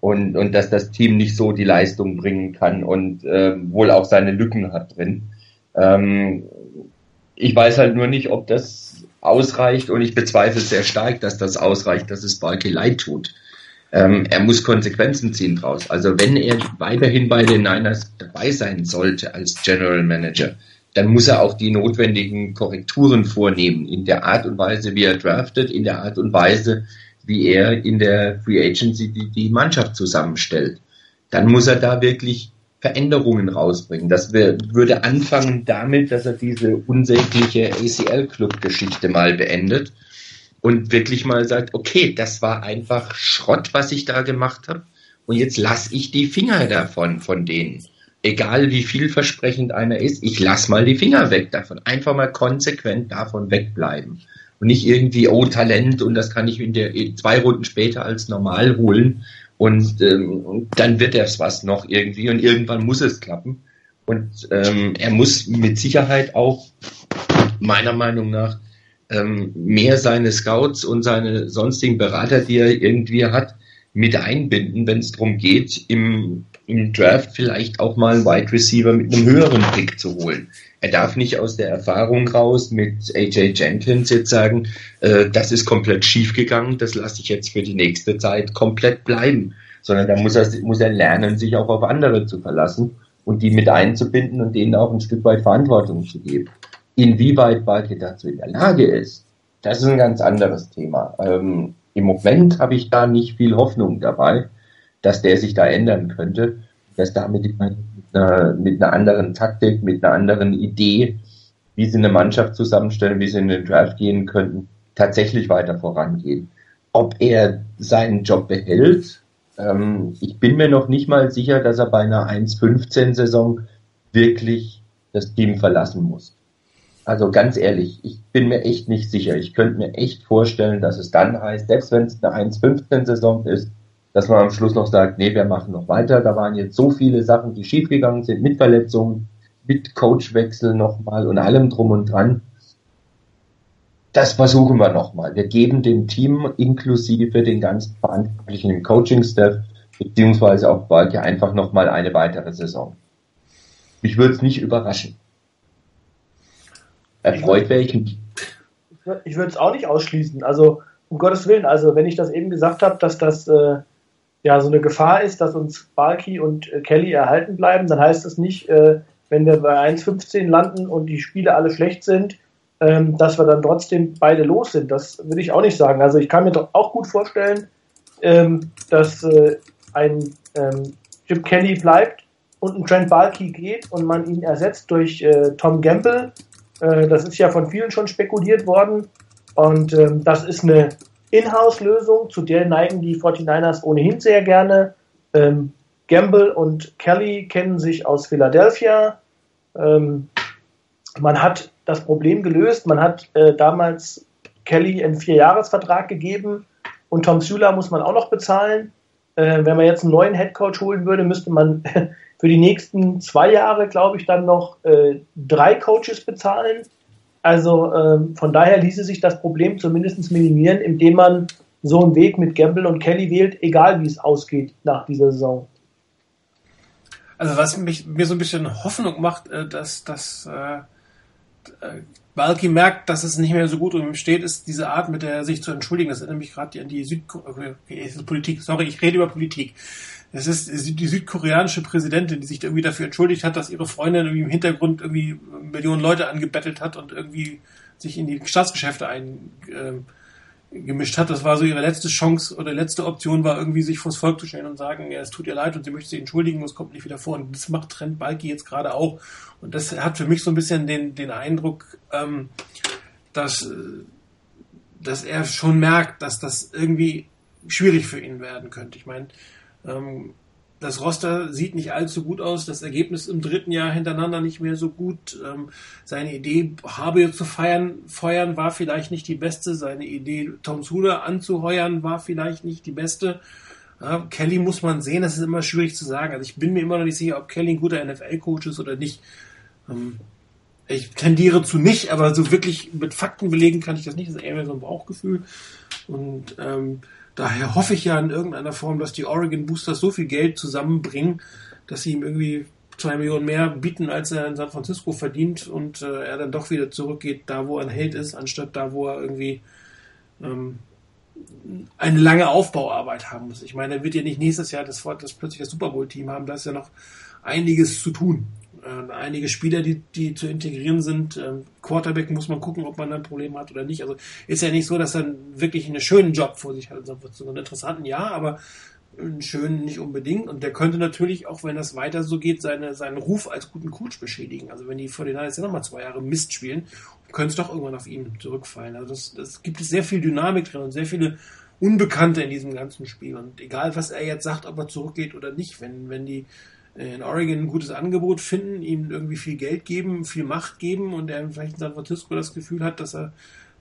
und, und dass das Team nicht so die Leistung bringen kann und äh, wohl auch seine Lücken hat drin. Ähm, ich weiß halt nur nicht, ob das ausreicht und ich bezweifle sehr stark, dass das ausreicht, dass es Balke leid tut. Ähm, er muss Konsequenzen ziehen draus. Also wenn er weiterhin bei den Niners dabei sein sollte als General Manager, dann muss er auch die notwendigen Korrekturen vornehmen in der Art und Weise, wie er draftet, in der Art und Weise, wie er in der Free Agency die, die Mannschaft zusammenstellt. Dann muss er da wirklich Veränderungen rausbringen. Das würde anfangen damit, dass er diese unsägliche ACL-Club-Geschichte mal beendet und wirklich mal sagt, okay, das war einfach Schrott, was ich da gemacht habe und jetzt lasse ich die Finger davon, von denen. Egal wie vielversprechend einer ist, ich lass mal die Finger weg davon. Einfach mal konsequent davon wegbleiben und nicht irgendwie, oh, Talent und das kann ich in der zwei Runden später als normal holen und ähm, dann wird es was noch irgendwie und irgendwann muss es klappen. Und ähm, er muss mit Sicherheit auch, meiner Meinung nach, ähm, mehr seine Scouts und seine sonstigen Berater, die er irgendwie hat, mit einbinden, wenn es darum geht, im, im Draft vielleicht auch mal einen Wide Receiver mit einem höheren Pick zu holen. Er darf nicht aus der Erfahrung raus mit AJ Jenkins jetzt sagen, äh, das ist komplett schief gegangen, das lasse ich jetzt für die nächste Zeit komplett bleiben, sondern da muss er, muss er lernen, sich auch auf andere zu verlassen und die mit einzubinden und denen auch ein Stück weit Verantwortung zu geben. Inwieweit Balke dazu in der Lage ist, das ist ein ganz anderes Thema. Ähm, Im Moment habe ich da nicht viel Hoffnung dabei, dass der sich da ändern könnte, dass damit die einer, mit einer anderen Taktik, mit einer anderen Idee, wie sie eine Mannschaft zusammenstellen, wie sie in den Draft gehen könnten, tatsächlich weiter vorangehen. Ob er seinen Job behält, ähm, ich bin mir noch nicht mal sicher, dass er bei einer 1-15-Saison wirklich das Team verlassen muss. Also ganz ehrlich, ich bin mir echt nicht sicher. Ich könnte mir echt vorstellen, dass es dann heißt, selbst wenn es eine 1-15-Saison ist, dass man am Schluss noch sagt, nee, wir machen noch weiter. Da waren jetzt so viele Sachen, die schiefgegangen sind, mit Verletzungen, mit Coachwechsel nochmal und allem drum und dran. Das versuchen wir nochmal. Wir geben dem Team inklusive den ganzen Verantwortlichen im Coaching-Staff beziehungsweise auch Balke einfach nochmal eine weitere Saison. Mich würde es nicht überraschen. Erfreut wäre ich. Ich würde es auch nicht ausschließen. Also, um Gottes Willen, also wenn ich das eben gesagt habe, dass das äh, ja so eine Gefahr ist, dass uns Balky und äh, Kelly erhalten bleiben, dann heißt das nicht, äh, wenn wir bei 1,15 landen und die Spiele alle schlecht sind, ähm, dass wir dann trotzdem beide los sind. Das würde ich auch nicht sagen. Also ich kann mir doch auch gut vorstellen, ähm, dass äh, ein ähm, Chip Kelly bleibt und ein Trent Balky geht und man ihn ersetzt durch äh, Tom Gamble. Äh, das ist ja von vielen schon spekuliert worden. Und ähm, das ist eine Inhouse-Lösung, zu der neigen die 49ers ohnehin sehr gerne. Ähm, Gamble und Kelly kennen sich aus Philadelphia. Ähm, man hat das Problem gelöst. Man hat äh, damals Kelly einen Vierjahresvertrag gegeben und Tom Sula muss man auch noch bezahlen. Äh, wenn man jetzt einen neuen Headcoach holen würde, müsste man für die nächsten zwei Jahre, glaube ich, dann noch äh, drei Coaches bezahlen. Also äh, von daher ließe sich das Problem zumindest minimieren, indem man so einen Weg mit Gamble und Kelly wählt, egal wie es ausgeht nach dieser Saison. Also was mich, mir so ein bisschen Hoffnung macht, äh, dass, dass äh, Balki merkt, dass es nicht mehr so gut um ihm steht, ist diese Art, mit der er sich zu entschuldigen. Das erinnert mich gerade an die Südkorea, okay, Politik, sorry, ich rede über Politik. Es ist die südkoreanische Präsidentin, die sich irgendwie dafür entschuldigt hat, dass ihre Freundin irgendwie im Hintergrund irgendwie Millionen Leute angebettelt hat und irgendwie sich in die Staatsgeschäfte ein, äh, hat. Das war so ihre letzte Chance oder letzte Option war irgendwie sich vors Volk zu stellen und sagen, ja, es tut ihr leid und sie möchte sich entschuldigen es kommt nicht wieder vor. Und das macht Trent Balki jetzt gerade auch. Und das hat für mich so ein bisschen den, den Eindruck, ähm, dass, dass er schon merkt, dass das irgendwie schwierig für ihn werden könnte. Ich meine, das Roster sieht nicht allzu gut aus, das Ergebnis im dritten Jahr hintereinander nicht mehr so gut. Ähm, seine Idee, Habe zu feiern, feuern, war vielleicht nicht die beste. Seine Idee, Tom Sula anzuheuern, war vielleicht nicht die beste. Ja, Kelly muss man sehen, das ist immer schwierig zu sagen. Also ich bin mir immer noch nicht sicher, ob Kelly ein guter NFL-Coach ist oder nicht. Ähm, ich tendiere zu nicht, aber so wirklich mit Fakten belegen kann ich das nicht. Das ist eher so ein Bauchgefühl. Und ähm, Daher hoffe ich ja in irgendeiner Form, dass die Oregon Boosters so viel Geld zusammenbringen, dass sie ihm irgendwie zwei Millionen mehr bieten, als er in San Francisco verdient und äh, er dann doch wieder zurückgeht, da wo er ein Held ist, anstatt da, wo er irgendwie ähm, eine lange Aufbauarbeit haben muss. Ich meine, er wird ja nicht nächstes Jahr das, das plötzlich das Super Bowl-Team haben, da ist ja noch einiges zu tun äh, einige Spieler, die, die zu integrieren sind. Ähm, Quarterback muss man gucken, ob man ein Problem hat oder nicht. Also ist ja nicht so, dass er wirklich einen schönen Job vor sich hat. So einen interessanten ja, aber einen schönen nicht unbedingt. Und der könnte natürlich, auch wenn das weiter so geht, seine, seinen Ruf als guten Coach beschädigen. Also wenn die vor den ja nochmal zwei Jahre Mist spielen, könnte es doch irgendwann auf ihn zurückfallen. Also das, das gibt es sehr viel Dynamik drin und sehr viele Unbekannte in diesem ganzen Spiel. Und egal, was er jetzt sagt, ob er zurückgeht oder nicht, wenn, wenn die in Oregon ein gutes Angebot finden, ihm irgendwie viel Geld geben, viel Macht geben und er vielleicht in San Francisco das Gefühl hat, dass er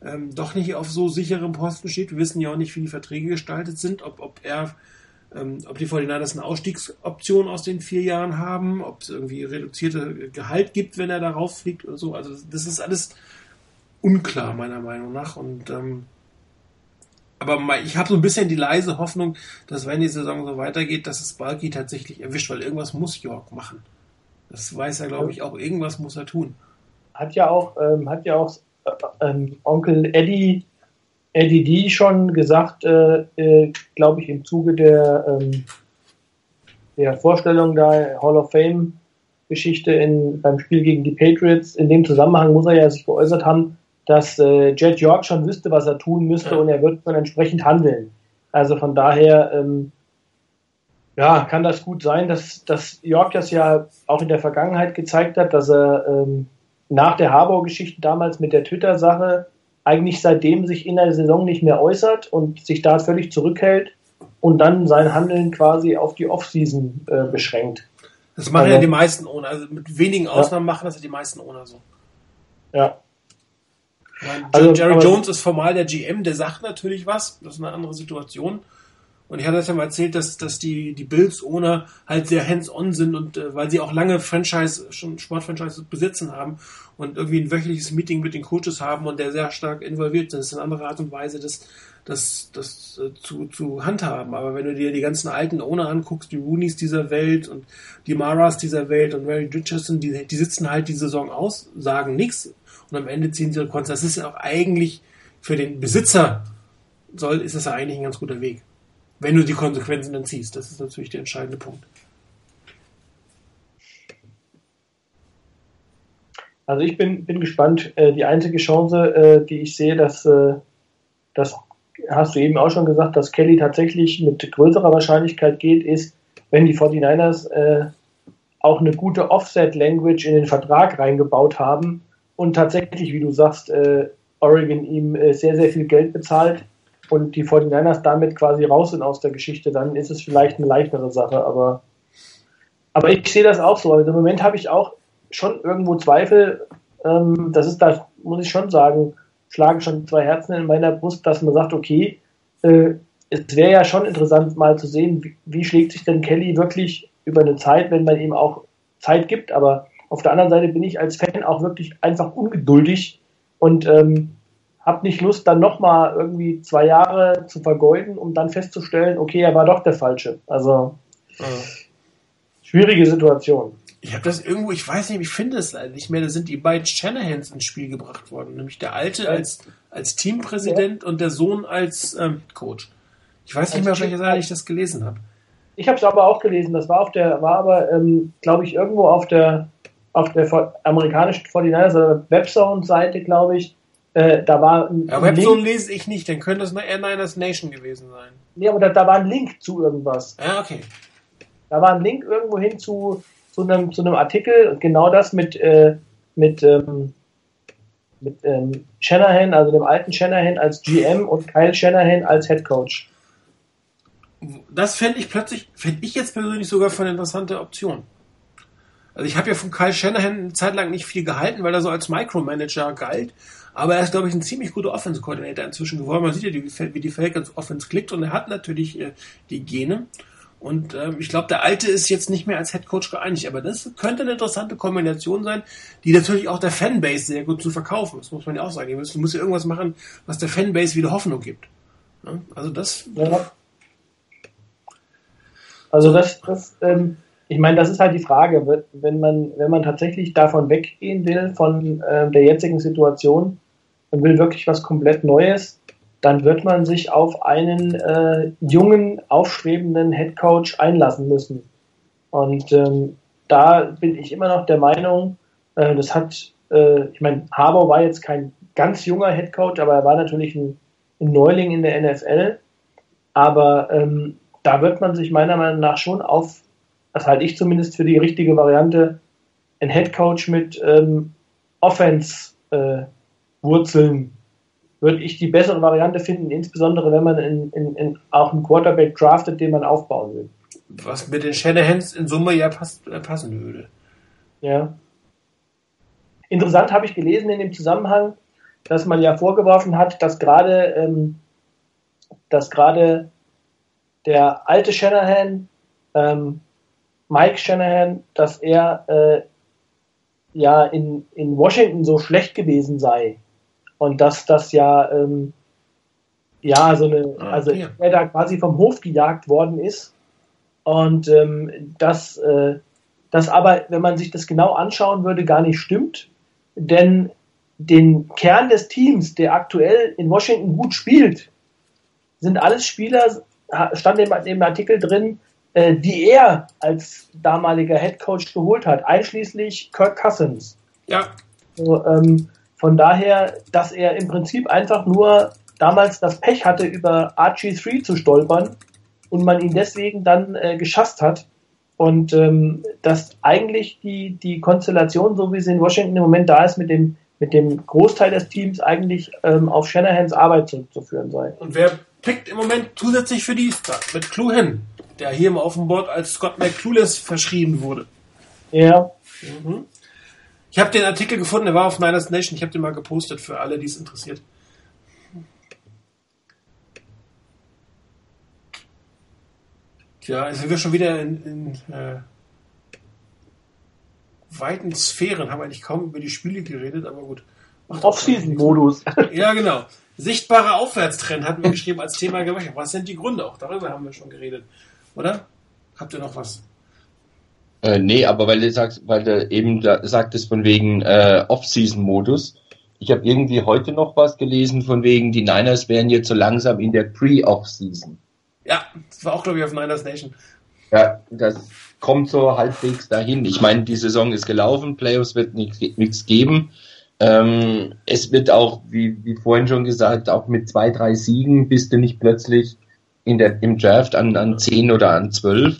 ähm, doch nicht auf so sicherem Posten steht. Wir wissen ja auch nicht, wie die Verträge gestaltet sind, ob, ob er ähm, ob die 49ers eine Ausstiegsoption aus den vier Jahren haben, ob es irgendwie reduzierte Gehalt gibt, wenn er darauf fliegt oder so. Also das ist alles unklar, meiner Meinung nach. Und ähm, aber ich habe so ein bisschen die leise Hoffnung, dass wenn die Saison so weitergeht, dass es Balki tatsächlich erwischt, weil irgendwas muss York machen. Das weiß er, glaube ich, auch. Irgendwas muss er tun. Hat ja auch, ähm, hat ja auch äh, ähm, Onkel Eddie, Eddie D schon gesagt, äh, äh, glaube ich, im Zuge der, ähm, der Vorstellung der Hall of Fame Geschichte beim Spiel gegen die Patriots. In dem Zusammenhang muss er ja sich geäußert haben, dass äh, Jet York schon wüsste, was er tun müsste ja. und er wird dann entsprechend handeln. Also von daher, ähm, ja, kann das gut sein, dass, dass York das ja auch in der Vergangenheit gezeigt hat, dass er ähm, nach der Harbour-Geschichte damals mit der Twitter-Sache eigentlich seitdem sich in der Saison nicht mehr äußert und sich da völlig zurückhält und dann sein Handeln quasi auf die Offseason äh, beschränkt. Das machen also, ja die meisten ohne, also mit wenigen Ausnahmen ja. machen das ja die meisten ohne so. Ja, also, Jerry Jones ist formal der GM, der sagt natürlich was, das ist eine andere Situation. Und ich hatte das ja mal erzählt, dass, dass die, die Bills ohne halt sehr hands-on sind und äh, weil sie auch lange Franchise, schon Sportfranchise besitzen haben und irgendwie ein wöchentliches Meeting mit den Coaches haben und der sehr stark involviert sind. Das ist eine andere Art und Weise, das, das, das äh, zu, zu handhaben. Aber wenn du dir die ganzen alten Owner anguckst, die Roonies dieser Welt und die Maras dieser Welt und Mary Richardson, die, die sitzen halt die Saison aus, sagen nichts und am Ende ziehen sie ihre Konten. Das ist auch eigentlich für den Besitzer soll, ist das ja eigentlich ein ganz guter Weg. Wenn du die Konsequenzen dann ziehst. Das ist natürlich der entscheidende Punkt. Also ich bin, bin gespannt. Äh, die einzige Chance, äh, die ich sehe, dass, äh, das hast du eben auch schon gesagt, dass Kelly tatsächlich mit größerer Wahrscheinlichkeit geht, ist, wenn die 49ers äh, auch eine gute Offset-Language in den Vertrag reingebaut haben und tatsächlich, wie du sagst, äh, Oregon ihm äh, sehr, sehr viel Geld bezahlt und die 49ers damit quasi raus sind aus der Geschichte, dann ist es vielleicht eine leichtere Sache, aber, aber ich sehe das auch so. Also Im Moment habe ich auch schon irgendwo Zweifel, ähm, das ist da, muss ich schon sagen, schlagen schon zwei Herzen in meiner Brust, dass man sagt, okay, äh, es wäre ja schon interessant mal zu sehen, wie, wie, schlägt sich denn Kelly wirklich über eine Zeit, wenn man ihm auch Zeit gibt, aber auf der anderen Seite bin ich als Fan auch wirklich einfach ungeduldig und ähm, habe nicht Lust, dann nochmal irgendwie zwei Jahre zu vergeuden, um dann festzustellen, okay, er war doch der Falsche. Also ja. schwierige Situation. Ich habe das irgendwo, ich weiß nicht, ich finde es leider nicht mehr, da sind die beiden Shanahans ins Spiel gebracht worden, nämlich der alte als, als Teampräsident ja. und der Sohn als ähm, Coach. Ich weiß nicht mehr, auf welcher Seite ich das gelesen habe. Ich habe es aber auch gelesen, das war auf der, war aber, ähm, glaube ich, irgendwo auf der auf der amerikanischen 49ers Webzone-Seite, glaube ich, äh, da war ein ja, Webzone Link. lese ich nicht, dann könnte es eine Air Niners Nation gewesen sein. Nee, aber da, da war ein Link zu irgendwas. Ja, okay. Da war ein Link irgendwo hin zu, zu, einem, zu einem Artikel, genau das mit, äh, mit, ähm, mit ähm, Shanahan, also dem alten Shanahan als GM und Kyle Shanahan als Head Coach. Das fände ich plötzlich, fände ich jetzt persönlich sogar für eine interessante Option. Also ich habe ja von Kyle Shanahan eine Zeit lang nicht viel gehalten, weil er so als Micromanager galt. Aber er ist, glaube ich, ein ziemlich guter Offense-Koordinator inzwischen geworden. Man sieht ja, wie die Falcons Offense klickt und er hat natürlich äh, die Gene. Und ähm, ich glaube, der Alte ist jetzt nicht mehr als Head Coach geeinigt, aber das könnte eine interessante Kombination sein, die natürlich auch der Fanbase sehr gut zu verkaufen. Das muss man ja auch sagen. Du musst ja irgendwas machen, was der Fanbase wieder Hoffnung gibt. Ja? Also das. Ja. Also das, das ähm, ich meine, das ist halt die Frage, wenn man, wenn man tatsächlich davon weggehen will, von äh, der jetzigen Situation und will wirklich was komplett Neues, dann wird man sich auf einen äh, jungen, aufstrebenden Headcoach einlassen müssen. Und ähm, da bin ich immer noch der Meinung, äh, das hat, äh, ich meine, Harbour war jetzt kein ganz junger Headcoach, aber er war natürlich ein, ein Neuling in der NFL. Aber ähm, da wird man sich meiner Meinung nach schon auf das halte ich zumindest für die richtige Variante, ein Headcoach mit ähm, Offense-Wurzeln äh, würde ich die bessere Variante finden, insbesondere wenn man in, in, in auch einen Quarterback draftet, den man aufbauen will. Was mit den Shanahans in Summe ja pass, äh, passen würde. Ja. Interessant habe ich gelesen in dem Zusammenhang, dass man ja vorgeworfen hat, dass gerade ähm, dass gerade der alte Shanahan ähm, Mike Shanahan, dass er äh, ja in, in Washington so schlecht gewesen sei. Und dass das ja ähm, ja so eine ah, also ja. er da quasi vom Hof gejagt worden ist. Und ähm, dass äh, das aber wenn man sich das genau anschauen würde gar nicht stimmt. Denn den Kern des Teams der aktuell in Washington gut spielt sind alles Spieler stand in dem Artikel drin äh, die er als damaliger Head Coach geholt hat, einschließlich Kirk Cousins. Ja. So, ähm, von daher, dass er im Prinzip einfach nur damals das Pech hatte, über RG3 zu stolpern und man ihn deswegen dann äh, geschasst hat. Und ähm, dass eigentlich die, die Konstellation, so wie sie in Washington im Moment da ist, mit dem, mit dem Großteil des Teams eigentlich ähm, auf Shanahans Arbeit zurückzuführen sei. Und wer pickt im Moment zusätzlich für die mit Clue der hier im Offenboard als Scott McClueless verschrieben wurde. Ja. Mhm. Ich habe den Artikel gefunden, der war auf Niners Nation. Ich habe den mal gepostet für alle, die es interessiert. Tja, jetzt sind wir schon wieder in, in äh, weiten Sphären, haben eigentlich kaum über die Spiele geredet, aber gut. Off-Season-Modus. Ja, genau. Sichtbarer Aufwärtstrend hatten wir geschrieben als Thema Was sind die Gründe? Auch darüber haben wir schon geredet. Oder? Habt ihr noch was? Äh, nee, aber weil du sagst, weil du eben da sagtest von wegen äh, Off-Season-Modus. Ich habe irgendwie heute noch was gelesen von wegen, die Niners wären jetzt so langsam in der Pre-Off-Season. Ja, das war auch, glaube ich, auf Niners Nation. Ja, das kommt so halbwegs dahin. Ich meine, die Saison ist gelaufen, Playoffs wird nichts geben. Ähm, es wird auch, wie, wie vorhin schon gesagt, auch mit zwei, drei Siegen bist du nicht plötzlich in der, im Draft an, an zehn oder an zwölf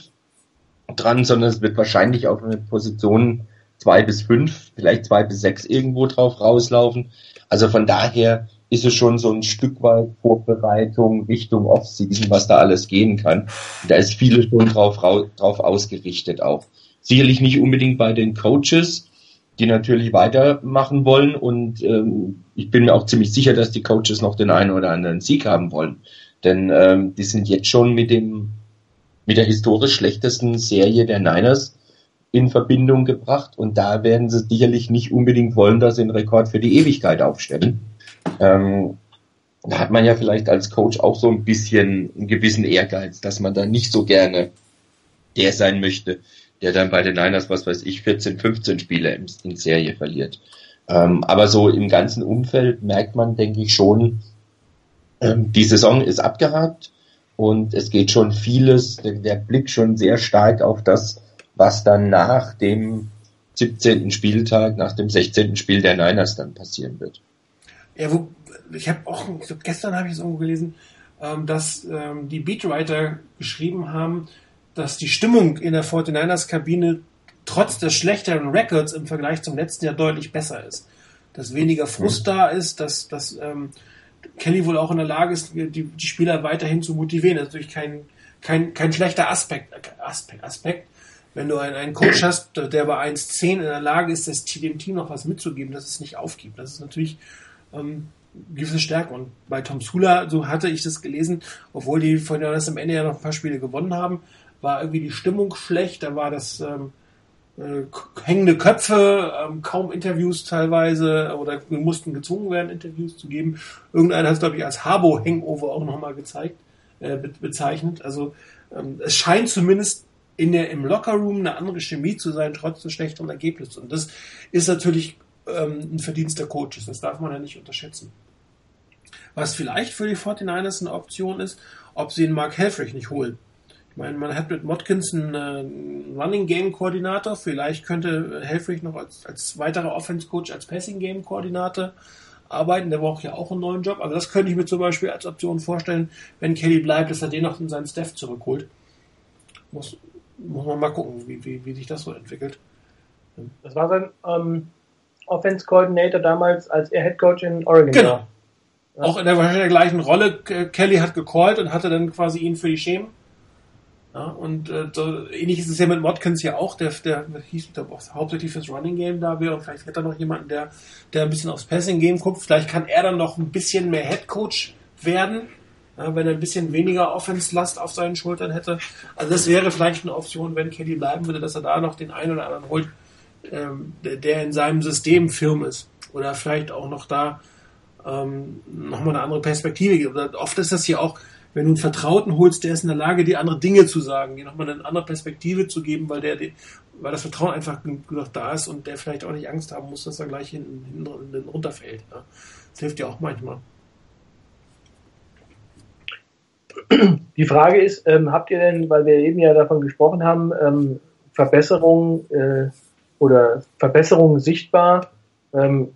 dran, sondern es wird wahrscheinlich auf eine Position zwei bis fünf, vielleicht zwei bis sechs irgendwo drauf rauslaufen. Also von daher ist es schon so ein Stück weit Vorbereitung Richtung Offseason, was da alles gehen kann. da ist vieles schon drauf, drauf ausgerichtet auch. Sicherlich nicht unbedingt bei den Coaches, die natürlich weitermachen wollen und ähm, ich bin mir auch ziemlich sicher, dass die Coaches noch den einen oder anderen Sieg haben wollen. Denn ähm, die sind jetzt schon mit dem mit der historisch schlechtesten Serie der Niners in Verbindung gebracht und da werden sie sicherlich nicht unbedingt wollen, dass sie einen Rekord für die Ewigkeit aufstellen. Ähm, da hat man ja vielleicht als Coach auch so ein bisschen einen gewissen Ehrgeiz, dass man da nicht so gerne der sein möchte, der dann bei den Niners, was weiß ich, 14, 15 Spiele in, Serie verliert. Ähm, aber so im ganzen Umfeld merkt man, denke ich schon, die Saison ist abgehakt und es geht schon vieles, der, der Blick schon sehr stark auf das, was dann nach dem 17. Spieltag, nach dem 16. Spiel der Niners dann passieren wird. Ja, wo, ich habe auch, ich glaub, gestern habe ich es irgendwo gelesen, ähm, dass ähm, die Beatwriter geschrieben haben, dass die Stimmung in der 49ers-Kabine trotz des schlechteren Records im Vergleich zum letzten Jahr deutlich besser ist. Dass weniger Frust mhm. da ist, dass, dass ähm, Kelly wohl auch in der Lage ist, die, die Spieler weiterhin zu motivieren. Das ist natürlich kein, kein, kein schlechter Aspekt, Aspekt, Aspekt. Wenn du einen, einen Coach hast, der bei 1,10 in der Lage ist, das, dem Team noch was mitzugeben, dass es nicht aufgibt. Das ist natürlich ähm, gewisse Stärke. Und bei Tom Sula, so hatte ich das gelesen, obwohl die von das am Ende ja noch ein paar Spiele gewonnen haben, war irgendwie die Stimmung schlecht, da war das ähm, äh, hängende Köpfe, ähm, kaum Interviews teilweise oder wir mussten gezwungen werden, Interviews zu geben. Irgendeiner hat es, glaube ich, als Habo-Hangover auch nochmal gezeigt, äh, be bezeichnet. Also ähm, es scheint zumindest in der, im Lockerroom eine andere Chemie zu sein, trotz des schlechteren Ergebnisses. Und das ist natürlich ähm, ein Verdienst der Coaches. Das darf man ja nicht unterschätzen. Was vielleicht für die 49ers eine Option ist, ob sie einen Mark Helfrich nicht holen. Meine, man hat mit Motkins einen, äh, Running Game Koordinator. Vielleicht könnte Helfrich noch als, als weiterer Offense Coach, als Passing Game Koordinator arbeiten. Der braucht ja auch einen neuen Job. Also das könnte ich mir zum Beispiel als Option vorstellen, wenn Kelly bleibt, dass er den noch in seinen Staff zurückholt. Muss, muss man mal gucken, wie, wie, wie sich das so entwickelt. Das war sein ähm, Offense Coordinator damals, als er Head Coach in Oregon genau. war. Ja. Auch in der wahrscheinlich der gleichen Rolle. Kelly hat gecallt und hatte dann quasi ihn für die Schemen. Ja, und äh, so ähnlich ist es ja mit Watkins ja auch, der, der hieß der hauptsächlich fürs Running Game da wäre und vielleicht hätte er noch jemanden, der, der ein bisschen aufs Passing Game guckt. Vielleicht kann er dann noch ein bisschen mehr Head Coach werden, ja, wenn er ein bisschen weniger Offense-Last auf seinen Schultern hätte. Also das wäre vielleicht eine Option, wenn Kelly bleiben würde, dass er da noch den einen oder anderen holt, ähm, der in seinem System firm ist. Oder vielleicht auch noch da ähm, nochmal eine andere Perspektive gibt. Oft ist das hier auch, wenn du einen Vertrauten holst, der ist in der Lage, dir andere Dinge zu sagen, dir nochmal eine andere Perspektive zu geben, weil der, weil das Vertrauen einfach genug da ist und der vielleicht auch nicht Angst haben muss, dass er gleich hinten, hinten runterfällt. Ja. Das hilft ja auch manchmal. Die Frage ist, ähm, habt ihr denn, weil wir eben ja davon gesprochen haben, ähm, Verbesserungen äh, oder Verbesserungen sichtbar. Ähm,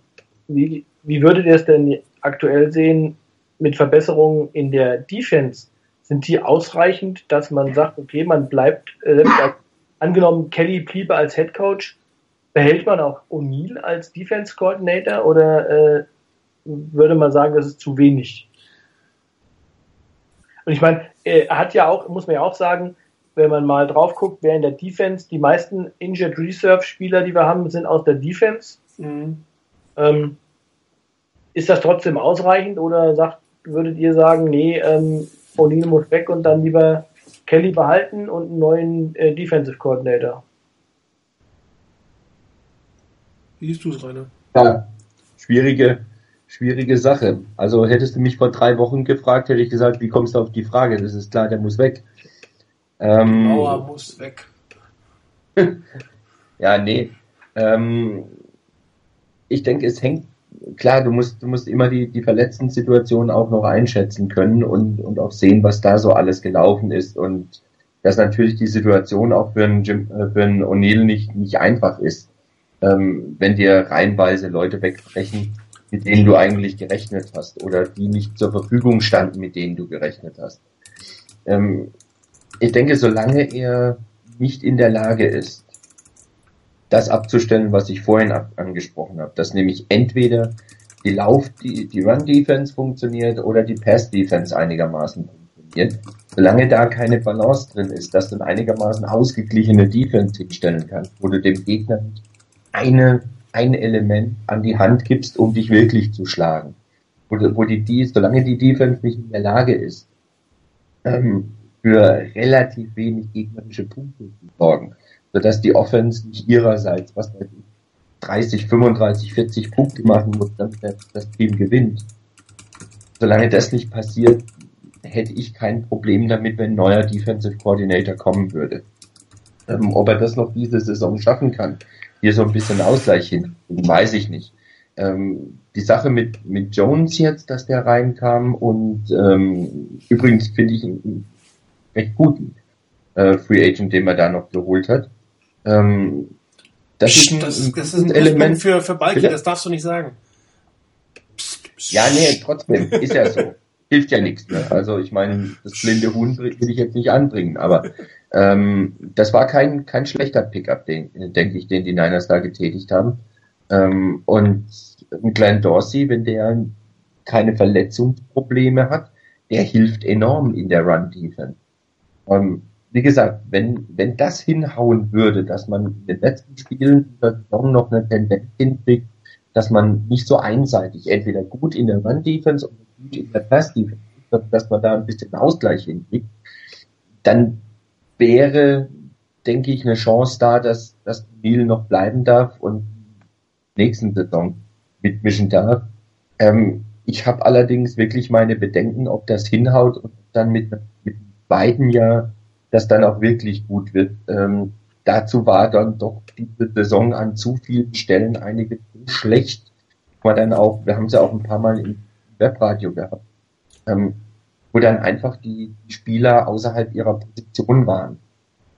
wie, wie würdet ihr es denn aktuell sehen mit Verbesserungen in der Defense? Sind die ausreichend, dass man sagt, okay, man bleibt, äh, angenommen Kelly bliebe als Head Coach, behält man auch O'Neill als Defense Coordinator oder äh, würde man sagen, das ist zu wenig? Und ich meine, er hat ja auch, muss man ja auch sagen, wenn man mal drauf guckt, wer in der Defense, die meisten Injured Reserve Spieler, die wir haben, sind aus der Defense. Mhm. Ähm, ist das trotzdem ausreichend oder sagt, würdet ihr sagen, nee, ähm, O'Neill muss weg und dann lieber Kelly behalten und einen neuen äh, Defensive Coordinator? Wie siehst du es, Rainer? Ja, schwierige, schwierige Sache. Also hättest du mich vor drei Wochen gefragt, hätte ich gesagt, wie kommst du auf die Frage? Das ist klar, der muss weg. Ähm, Mauer muss weg. ja, nee. Ähm, ich denke, es hängt klar, du musst, du musst immer die, die verletzten Situationen auch noch einschätzen können und, und auch sehen, was da so alles gelaufen ist und dass natürlich die Situation auch für einen, Jim, äh, für einen O'Neill nicht, nicht einfach ist, ähm, wenn dir reihenweise Leute wegbrechen, mit denen du eigentlich gerechnet hast oder die nicht zur Verfügung standen, mit denen du gerechnet hast. Ähm, ich denke, solange er nicht in der Lage ist, das abzustellen, was ich vorhin angesprochen habe, dass nämlich entweder die Lauf, die, die Run-Defense funktioniert oder die Pass-Defense einigermaßen funktioniert. Solange da keine Balance drin ist, dass du eine einigermaßen ausgeglichene Defense hinstellen kannst, wo du dem Gegner eine, ein Element an die Hand gibst, um dich wirklich zu schlagen. Wo, wo die, die, solange die Defense nicht in der Lage ist, ähm, für relativ wenig gegnerische Punkte zu sorgen, sodass die Offense nicht ihrerseits, was ich, 30, 35, 40 Punkte machen muss, damit das Team gewinnt. Solange das nicht passiert, hätte ich kein Problem damit, wenn ein neuer Defensive Coordinator kommen würde. Ähm, ob er das noch diese Saison schaffen kann, hier so ein bisschen Ausgleich hin, weiß ich nicht. Ähm, die Sache mit, mit Jones jetzt, dass der reinkam und ähm, übrigens finde ich einen recht guten äh, Free Agent, den man da noch geholt hat. Ähm, das, Psst, ist ein, das, das, ist ein Element für, für Balki, das darfst du nicht sagen. Psst, psst. Ja, nee, trotzdem, ist ja so. Hilft ja nichts mehr. Also ich meine, das blinde Huhn will ich jetzt nicht anbringen, aber ähm, das war kein, kein schlechter Pickup, den, denke ich, den die Niners da getätigt haben. Ähm, und ein kleiner Dorsey, wenn der keine Verletzungsprobleme hat, der hilft enorm in der Run-Defense. Ähm, wie gesagt, wenn, wenn das hinhauen würde, dass man in den letzten Spielen Saison noch eine Tendenz hinkriegt, dass man nicht so einseitig entweder gut in der Run-Defense oder gut in der Pass-Defense, dass man da ein bisschen Ausgleich hinkriegt, dann wäre, denke ich, eine Chance da, dass, dass Neil noch bleiben darf und nächsten Saison mitmischen darf. Ähm, ich habe allerdings wirklich meine Bedenken, ob das hinhaut und dann mit, mit beiden ja das dann auch wirklich gut wird. Ähm, dazu war dann doch diese Saison an zu vielen Stellen einige schlecht. War dann auch, wir haben es ja auch ein paar Mal im Webradio gehabt, ähm, wo dann einfach die, die Spieler außerhalb ihrer Position waren.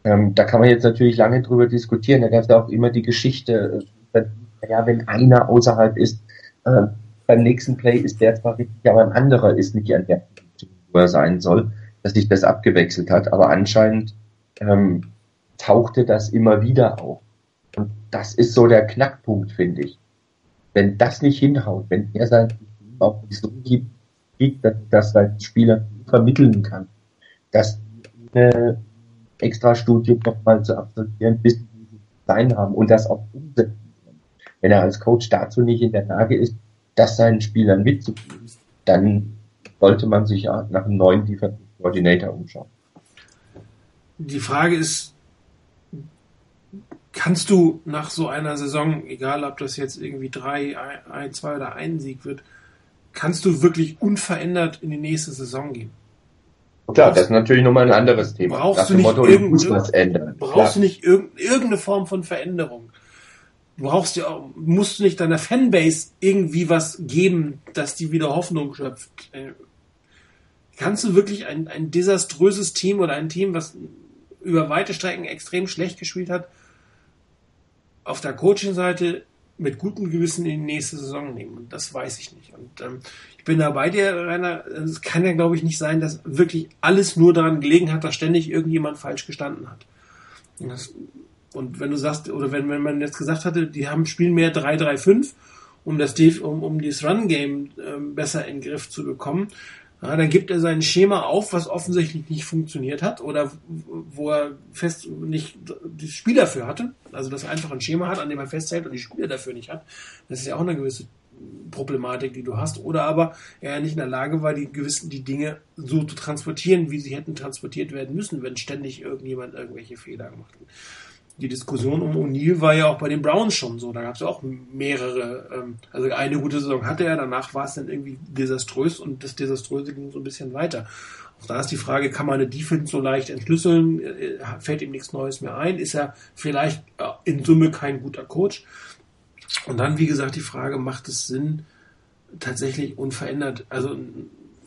Ähm, da kann man jetzt natürlich lange drüber diskutieren. Da gab es auch immer die Geschichte, äh, ja, wenn einer außerhalb ist, äh, beim nächsten Play ist der zwar richtig, aber ein anderer ist nicht an der Position, wo er sein soll dass sich das abgewechselt hat, aber anscheinend ähm, tauchte das immer wieder auf. Und das ist so der Knackpunkt, finde ich. Wenn das nicht hinhaut, wenn er sein auch nicht so gibt, dass das sein Spieler vermitteln kann, dass eine Extra-Studium nochmal zu absolvieren, bis sie sein haben und das auch umsetzen können. Wenn er als Coach dazu nicht in der Lage ist, das seinen Spielern mitzugeben, dann sollte man sich nach einem neuen Defensive Coordinator umschauen. Die Frage ist, kannst du nach so einer Saison, egal ob das jetzt irgendwie drei, ein, zwei oder ein Sieg wird, kannst du wirklich unverändert in die nächste Saison gehen? Klar, das ist natürlich nochmal ein anderes Thema. Brauchst du nicht, Motto, irgend, brauchst du nicht irgendeine Form von Veränderung? Du brauchst ja, musst du nicht deiner Fanbase irgendwie was geben, dass die wieder Hoffnung schöpft. Kannst du wirklich ein, ein desaströses Team oder ein Team, was über weite Strecken extrem schlecht gespielt hat, auf der Coaching-Seite mit gutem Gewissen in die nächste Saison nehmen. Das weiß ich nicht. Und ähm, ich bin da bei dir, Rainer. Es kann ja, glaube ich, nicht sein, dass wirklich alles nur daran gelegen hat, dass ständig irgendjemand falsch gestanden hat. Und, das, und wenn du sagst, oder wenn, wenn man jetzt gesagt hatte, die haben spielen mehr 3-3-5, um das um, um dieses Run-Game ähm, besser in den Griff zu bekommen, ja, dann gibt er sein Schema auf, was offensichtlich nicht funktioniert hat oder wo er fest nicht das Spiel dafür hatte. Also dass er einfach ein Schema hat, an dem er festhält und die Spieler dafür nicht hat. Das ist ja auch eine gewisse Problematik, die du hast. Oder aber er nicht in der Lage war, die gewissen die Dinge so zu transportieren, wie sie hätten transportiert werden müssen, wenn ständig irgendjemand irgendwelche Fehler gemacht hat die Diskussion um O'Neill war ja auch bei den Browns schon so. Da gab es ja auch mehrere, ähm, also eine gute Saison hatte er, danach war es dann irgendwie desaströs und das Desaströse ging so ein bisschen weiter. Auch da ist die Frage, kann man eine Defense so leicht entschlüsseln? Äh, fällt ihm nichts Neues mehr ein? Ist er vielleicht äh, in Summe kein guter Coach? Und dann, wie gesagt, die Frage, macht es Sinn, tatsächlich unverändert. Also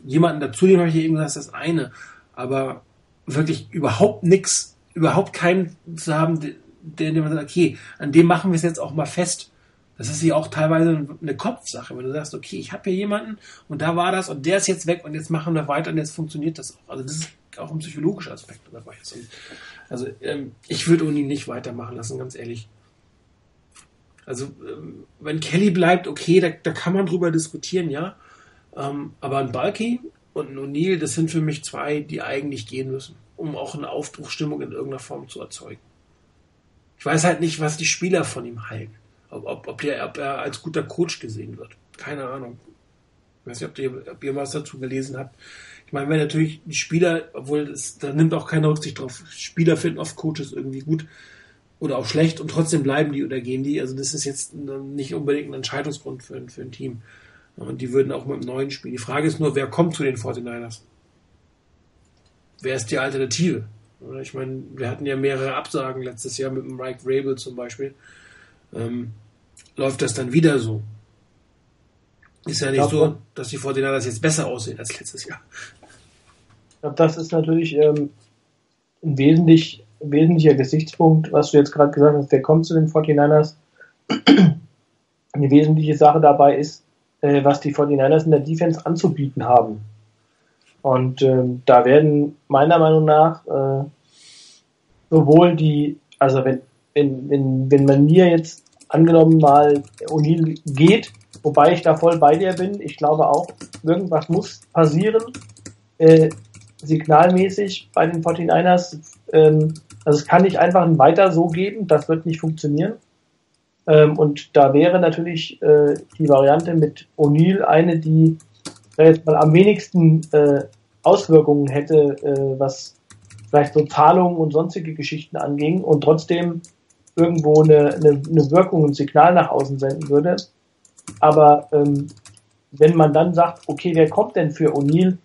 jemanden dazu nehmen, habe ich eben gesagt, ist das eine. Aber wirklich überhaupt nichts, überhaupt keinen zu haben, der, der man sagt, okay, an dem machen wir es jetzt auch mal fest. Das ist ja auch teilweise eine Kopfsache, wenn du sagst, okay, ich habe hier jemanden und da war das und der ist jetzt weg und jetzt machen wir weiter und jetzt funktioniert das auch. Also das ist auch ein psychologischer Aspekt dabei. Also ähm, ich würde Uni nicht weitermachen lassen, ganz ehrlich. Also ähm, wenn Kelly bleibt, okay, da, da kann man drüber diskutieren, ja. Ähm, aber ein Balky und ein O'Neill, das sind für mich zwei, die eigentlich gehen müssen, um auch eine Aufbruchstimmung in irgendeiner Form zu erzeugen. Ich weiß halt nicht, was die Spieler von ihm halten. Ob, ob, ob, der, ob er als guter Coach gesehen wird. Keine Ahnung. Ich weiß nicht, ob ihr, ob ihr was dazu gelesen habt. Ich meine, wenn natürlich die Spieler, obwohl es, da nimmt auch keiner Rücksicht drauf, Spieler finden oft Coaches irgendwie gut oder auch schlecht und trotzdem bleiben die oder gehen die. Also das ist jetzt nicht unbedingt ein Entscheidungsgrund für, für ein Team. Und die würden auch mit dem neuen spielen. Die Frage ist nur, wer kommt zu den 49ers? Wer ist die Alternative? Ich meine, wir hatten ja mehrere Absagen letztes Jahr mit dem Mike Rabel zum Beispiel. Ähm, läuft das dann wieder so? Ist ja nicht so, dass die 49ers jetzt besser aussehen als letztes Jahr. Ich glaube, das ist natürlich ähm, ein, wesentlich, wesentlicher Gesichtspunkt, was du jetzt gerade gesagt hast, der kommt zu den 49ers. Eine wesentliche Sache dabei ist, äh, was die 49ers in der Defense anzubieten haben. Und ähm, da werden meiner Meinung nach äh, sowohl die, also wenn, wenn, wenn, wenn man mir jetzt angenommen mal O'Neill geht, wobei ich da voll bei dir bin, ich glaube auch, irgendwas muss passieren, äh, signalmäßig bei den 49ers. Ähm, also es kann nicht einfach ein Weiter so geben, das wird nicht funktionieren. Ähm, und da wäre natürlich äh, die Variante mit O'Neill eine, die jetzt mal am wenigsten äh, Auswirkungen hätte, äh, was vielleicht so Zahlungen und sonstige Geschichten anging und trotzdem irgendwo eine, eine, eine Wirkung, ein Signal nach außen senden würde. Aber ähm, wenn man dann sagt, okay, wer kommt denn für O'Neill,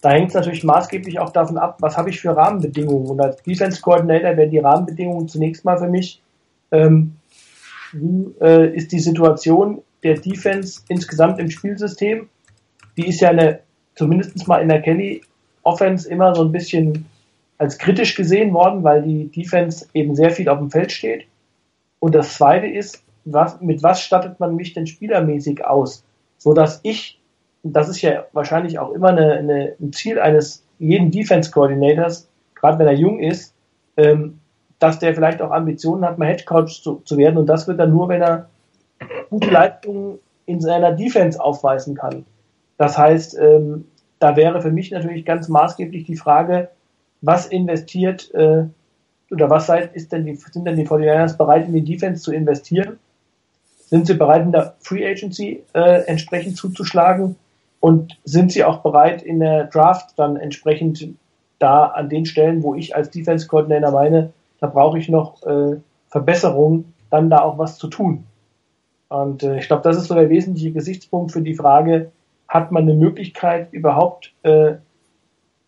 da hängt es natürlich maßgeblich auch davon ab, was habe ich für Rahmenbedingungen. Und als Defense Coordinator wären die Rahmenbedingungen zunächst mal für mich, ähm, wie äh, ist die Situation der Defense insgesamt im Spielsystem? Die ist ja eine, zumindest mal in der Kelly Offense immer so ein bisschen als kritisch gesehen worden, weil die Defense eben sehr viel auf dem Feld steht. Und das zweite ist, was, mit was stattet man mich denn spielermäßig aus? So dass ich, das ist ja wahrscheinlich auch immer eine, eine, ein Ziel eines jeden Defense Coordinators, gerade wenn er jung ist, ähm, dass der vielleicht auch Ambitionen hat, mal Headcoach zu, zu werden. Und das wird dann nur, wenn er gute Leistungen in seiner Defense aufweisen kann. Das heißt, ähm, da wäre für mich natürlich ganz maßgeblich die Frage, was investiert äh, oder was seid, ist denn die, sind denn die 49ers bereit, in die Defense zu investieren? Sind sie bereit, in der Free Agency äh, entsprechend zuzuschlagen? Und sind sie auch bereit, in der Draft dann entsprechend da an den Stellen, wo ich als Defense Coordinator meine, da brauche ich noch äh, Verbesserungen, dann da auch was zu tun. Und äh, ich glaube, das ist so der wesentliche Gesichtspunkt für die Frage, hat man eine Möglichkeit, überhaupt äh,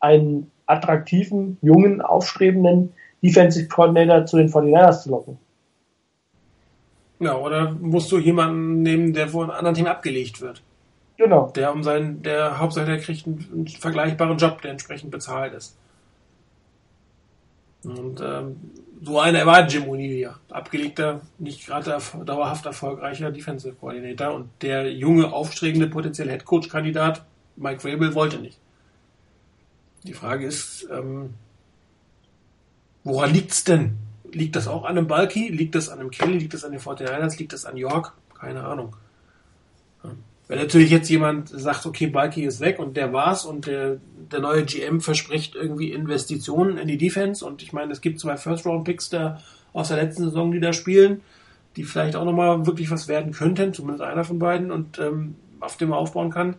einen attraktiven, jungen, aufstrebenden Defensive Coordinator zu den 49ers zu locken? Ja, oder musst du jemanden nehmen, der von einem anderen Team abgelegt wird? Genau. Der um seinen, der Hauptsache der kriegt einen, einen vergleichbaren Job, der entsprechend bezahlt ist. Und ähm, so einer war Jim O'Neill ja. Abgelegter, nicht gerade dauerhaft erfolgreicher Defensive Coordinator und der junge, aufstrebende potenzielle Headcoach-Kandidat Mike Vrabel wollte nicht. Die Frage ist, ähm, woran liegt's denn? Liegt das auch an einem Balky? Liegt das an einem Kelly? Liegt das an den 49ers? Liegt das an York? Keine Ahnung. Wenn natürlich jetzt jemand sagt, okay, Balky ist weg und der war's und der, der neue GM verspricht irgendwie Investitionen in die Defense und ich meine, es gibt zwei First-Round-Picks da aus der letzten Saison, die da spielen, die vielleicht auch nochmal wirklich was werden könnten, zumindest einer von beiden und ähm, auf dem er aufbauen kann.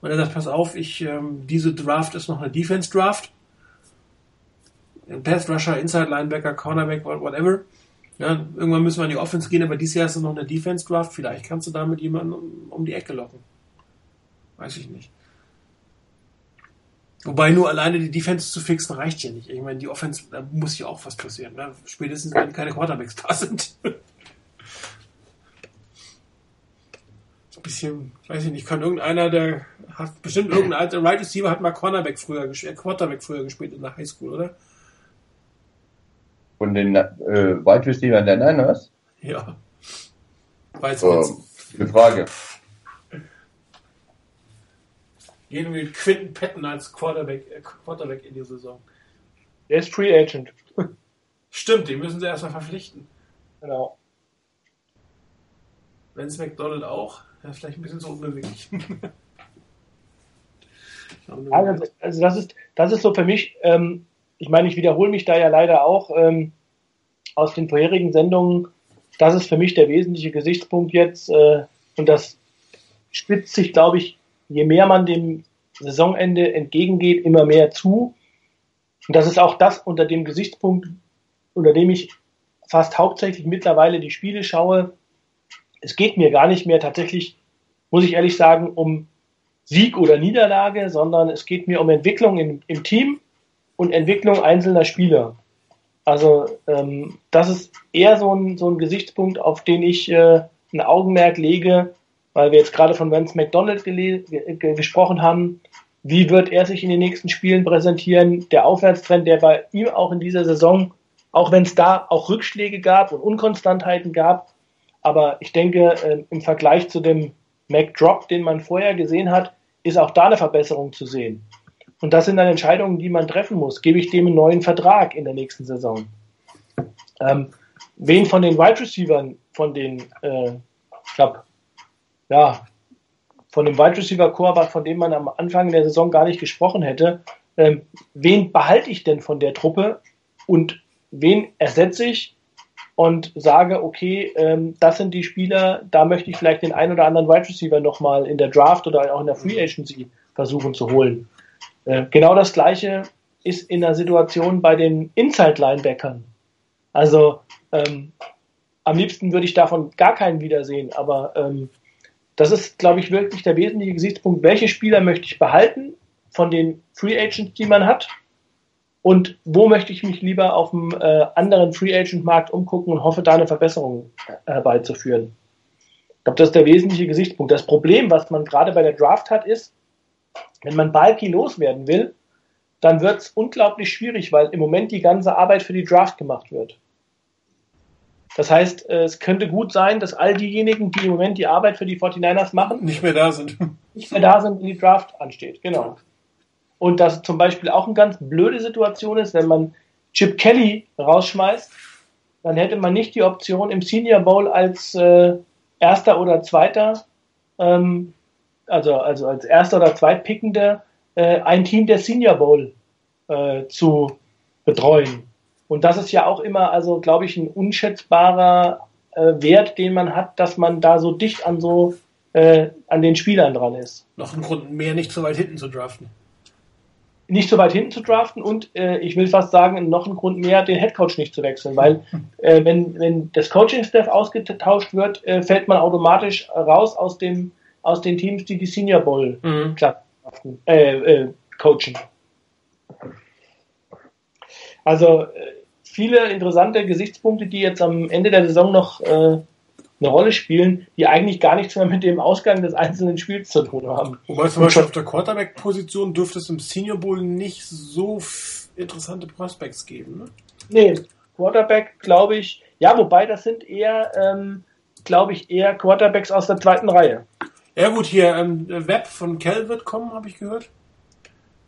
Und er sagt, pass auf, ich, ähm, diese Draft ist noch eine Defense-Draft. Pass Rusher, Inside Linebacker, Cornerback, whatever. Ja, irgendwann müssen wir in die Offense gehen, aber dieses Jahr ist noch eine Defense-Draft. Vielleicht kannst du damit jemanden um, um die Ecke locken. Weiß ich nicht. Wobei nur alleine die Defense zu fixen reicht ja nicht. Ich meine, die Offense, da muss ja auch was passieren. Ne? Spätestens, wenn keine Quarterbacks da sind. bisschen, weiß ich nicht, kann irgendeiner, der hat bestimmt irgendein alter Right Receiver hat mal Cornerback früher gespielt, Quarterback früher gespielt in der Highschool, oder? Von den äh, Wide Receiver der Niners? Ja. Weiß oh, Eine Frage. Gehen wir mit Quinton Patton als Quarterback, äh, Quarterback in die Saison. Der ist Free Agent. Stimmt, den müssen sie erstmal verpflichten. Genau. Vince McDonald auch. Ja, vielleicht ein bisschen zu unbeweglich. also, also, das ist, das ist so für mich, ähm, ich meine, ich wiederhole mich da ja leider auch ähm, aus den vorherigen Sendungen. Das ist für mich der wesentliche Gesichtspunkt jetzt. Äh, und das spitzt sich, glaube ich, je mehr man dem Saisonende entgegengeht, immer mehr zu. Und das ist auch das unter dem Gesichtspunkt, unter dem ich fast hauptsächlich mittlerweile die Spiele schaue. Es geht mir gar nicht mehr tatsächlich, muss ich ehrlich sagen, um Sieg oder Niederlage, sondern es geht mir um Entwicklung im, im Team und Entwicklung einzelner Spieler. Also ähm, das ist eher so ein, so ein Gesichtspunkt, auf den ich äh, ein Augenmerk lege, weil wir jetzt gerade von Vance McDonald gesprochen haben. Wie wird er sich in den nächsten Spielen präsentieren? Der Aufwärtstrend, der bei ihm auch in dieser Saison, auch wenn es da auch Rückschläge gab und Unkonstantheiten gab, aber ich denke, äh, im Vergleich zu dem McDrop, den man vorher gesehen hat, ist auch da eine Verbesserung zu sehen. Und das sind dann Entscheidungen, die man treffen muss. Gebe ich dem einen neuen Vertrag in der nächsten Saison? Ähm, wen von den Wide Receivers, von den, äh, ich glaube, ja, von dem Wide Receiver Core, von dem man am Anfang der Saison gar nicht gesprochen hätte, ähm, wen behalte ich denn von der Truppe und wen ersetze ich und sage, okay, ähm, das sind die Spieler, da möchte ich vielleicht den einen oder anderen Wide Receiver nochmal in der Draft oder auch in der Free Agency versuchen zu holen. Äh, genau das gleiche ist in der Situation bei den Inside-Linebackern. Also ähm, am liebsten würde ich davon gar keinen wiedersehen, aber ähm, das ist, glaube ich, wirklich der wesentliche Gesichtspunkt. Welche Spieler möchte ich behalten von den Free Agents, die man hat? Und wo möchte ich mich lieber auf dem äh, anderen Free Agent Markt umgucken und hoffe, da eine Verbesserung herbeizuführen? Ich glaube, das ist der wesentliche Gesichtspunkt. Das Problem, was man gerade bei der Draft hat, ist, wenn man Balki loswerden will, dann wird es unglaublich schwierig, weil im Moment die ganze Arbeit für die Draft gemacht wird. Das heißt, äh, es könnte gut sein, dass all diejenigen, die im Moment die Arbeit für die 49ers machen, nicht mehr da sind. Nicht mehr da sind, wenn die Draft ansteht. Genau. Und dass zum Beispiel auch eine ganz blöde Situation ist, wenn man Chip Kelly rausschmeißt, dann hätte man nicht die Option im Senior Bowl als äh, erster oder zweiter ähm, also, also als erster oder zweitpickender äh, ein Team der Senior Bowl äh, zu betreuen. Und das ist ja auch immer, also glaube ich, ein unschätzbarer äh, Wert, den man hat, dass man da so dicht an so äh, an den Spielern dran ist. Noch ein Grund mehr, nicht so weit hinten zu draften. Nicht so weit hinten zu draften und äh, ich will fast sagen, noch ein Grund mehr, den Headcoach nicht zu wechseln, weil äh, wenn, wenn das Coaching-Staff ausgetauscht wird, fällt man automatisch raus aus dem aus den Teams, die die Senior Bowl mhm. äh, äh, coachen. Also äh, viele interessante Gesichtspunkte, die jetzt am Ende der Saison noch äh, eine Rolle spielen, die eigentlich gar nichts mehr mit dem Ausgang des einzelnen Spiels zu tun haben. Wobei zum Beispiel auf der Quarterback-Position dürfte es im Senior Bowl nicht so interessante Prospects geben. Ne? Nee, Quarterback glaube ich, ja, wobei das sind eher, ähm, glaube ich, eher Quarterbacks aus der zweiten Reihe. Ja gut, hier ähm, Web von Kell wird kommen, habe ich gehört.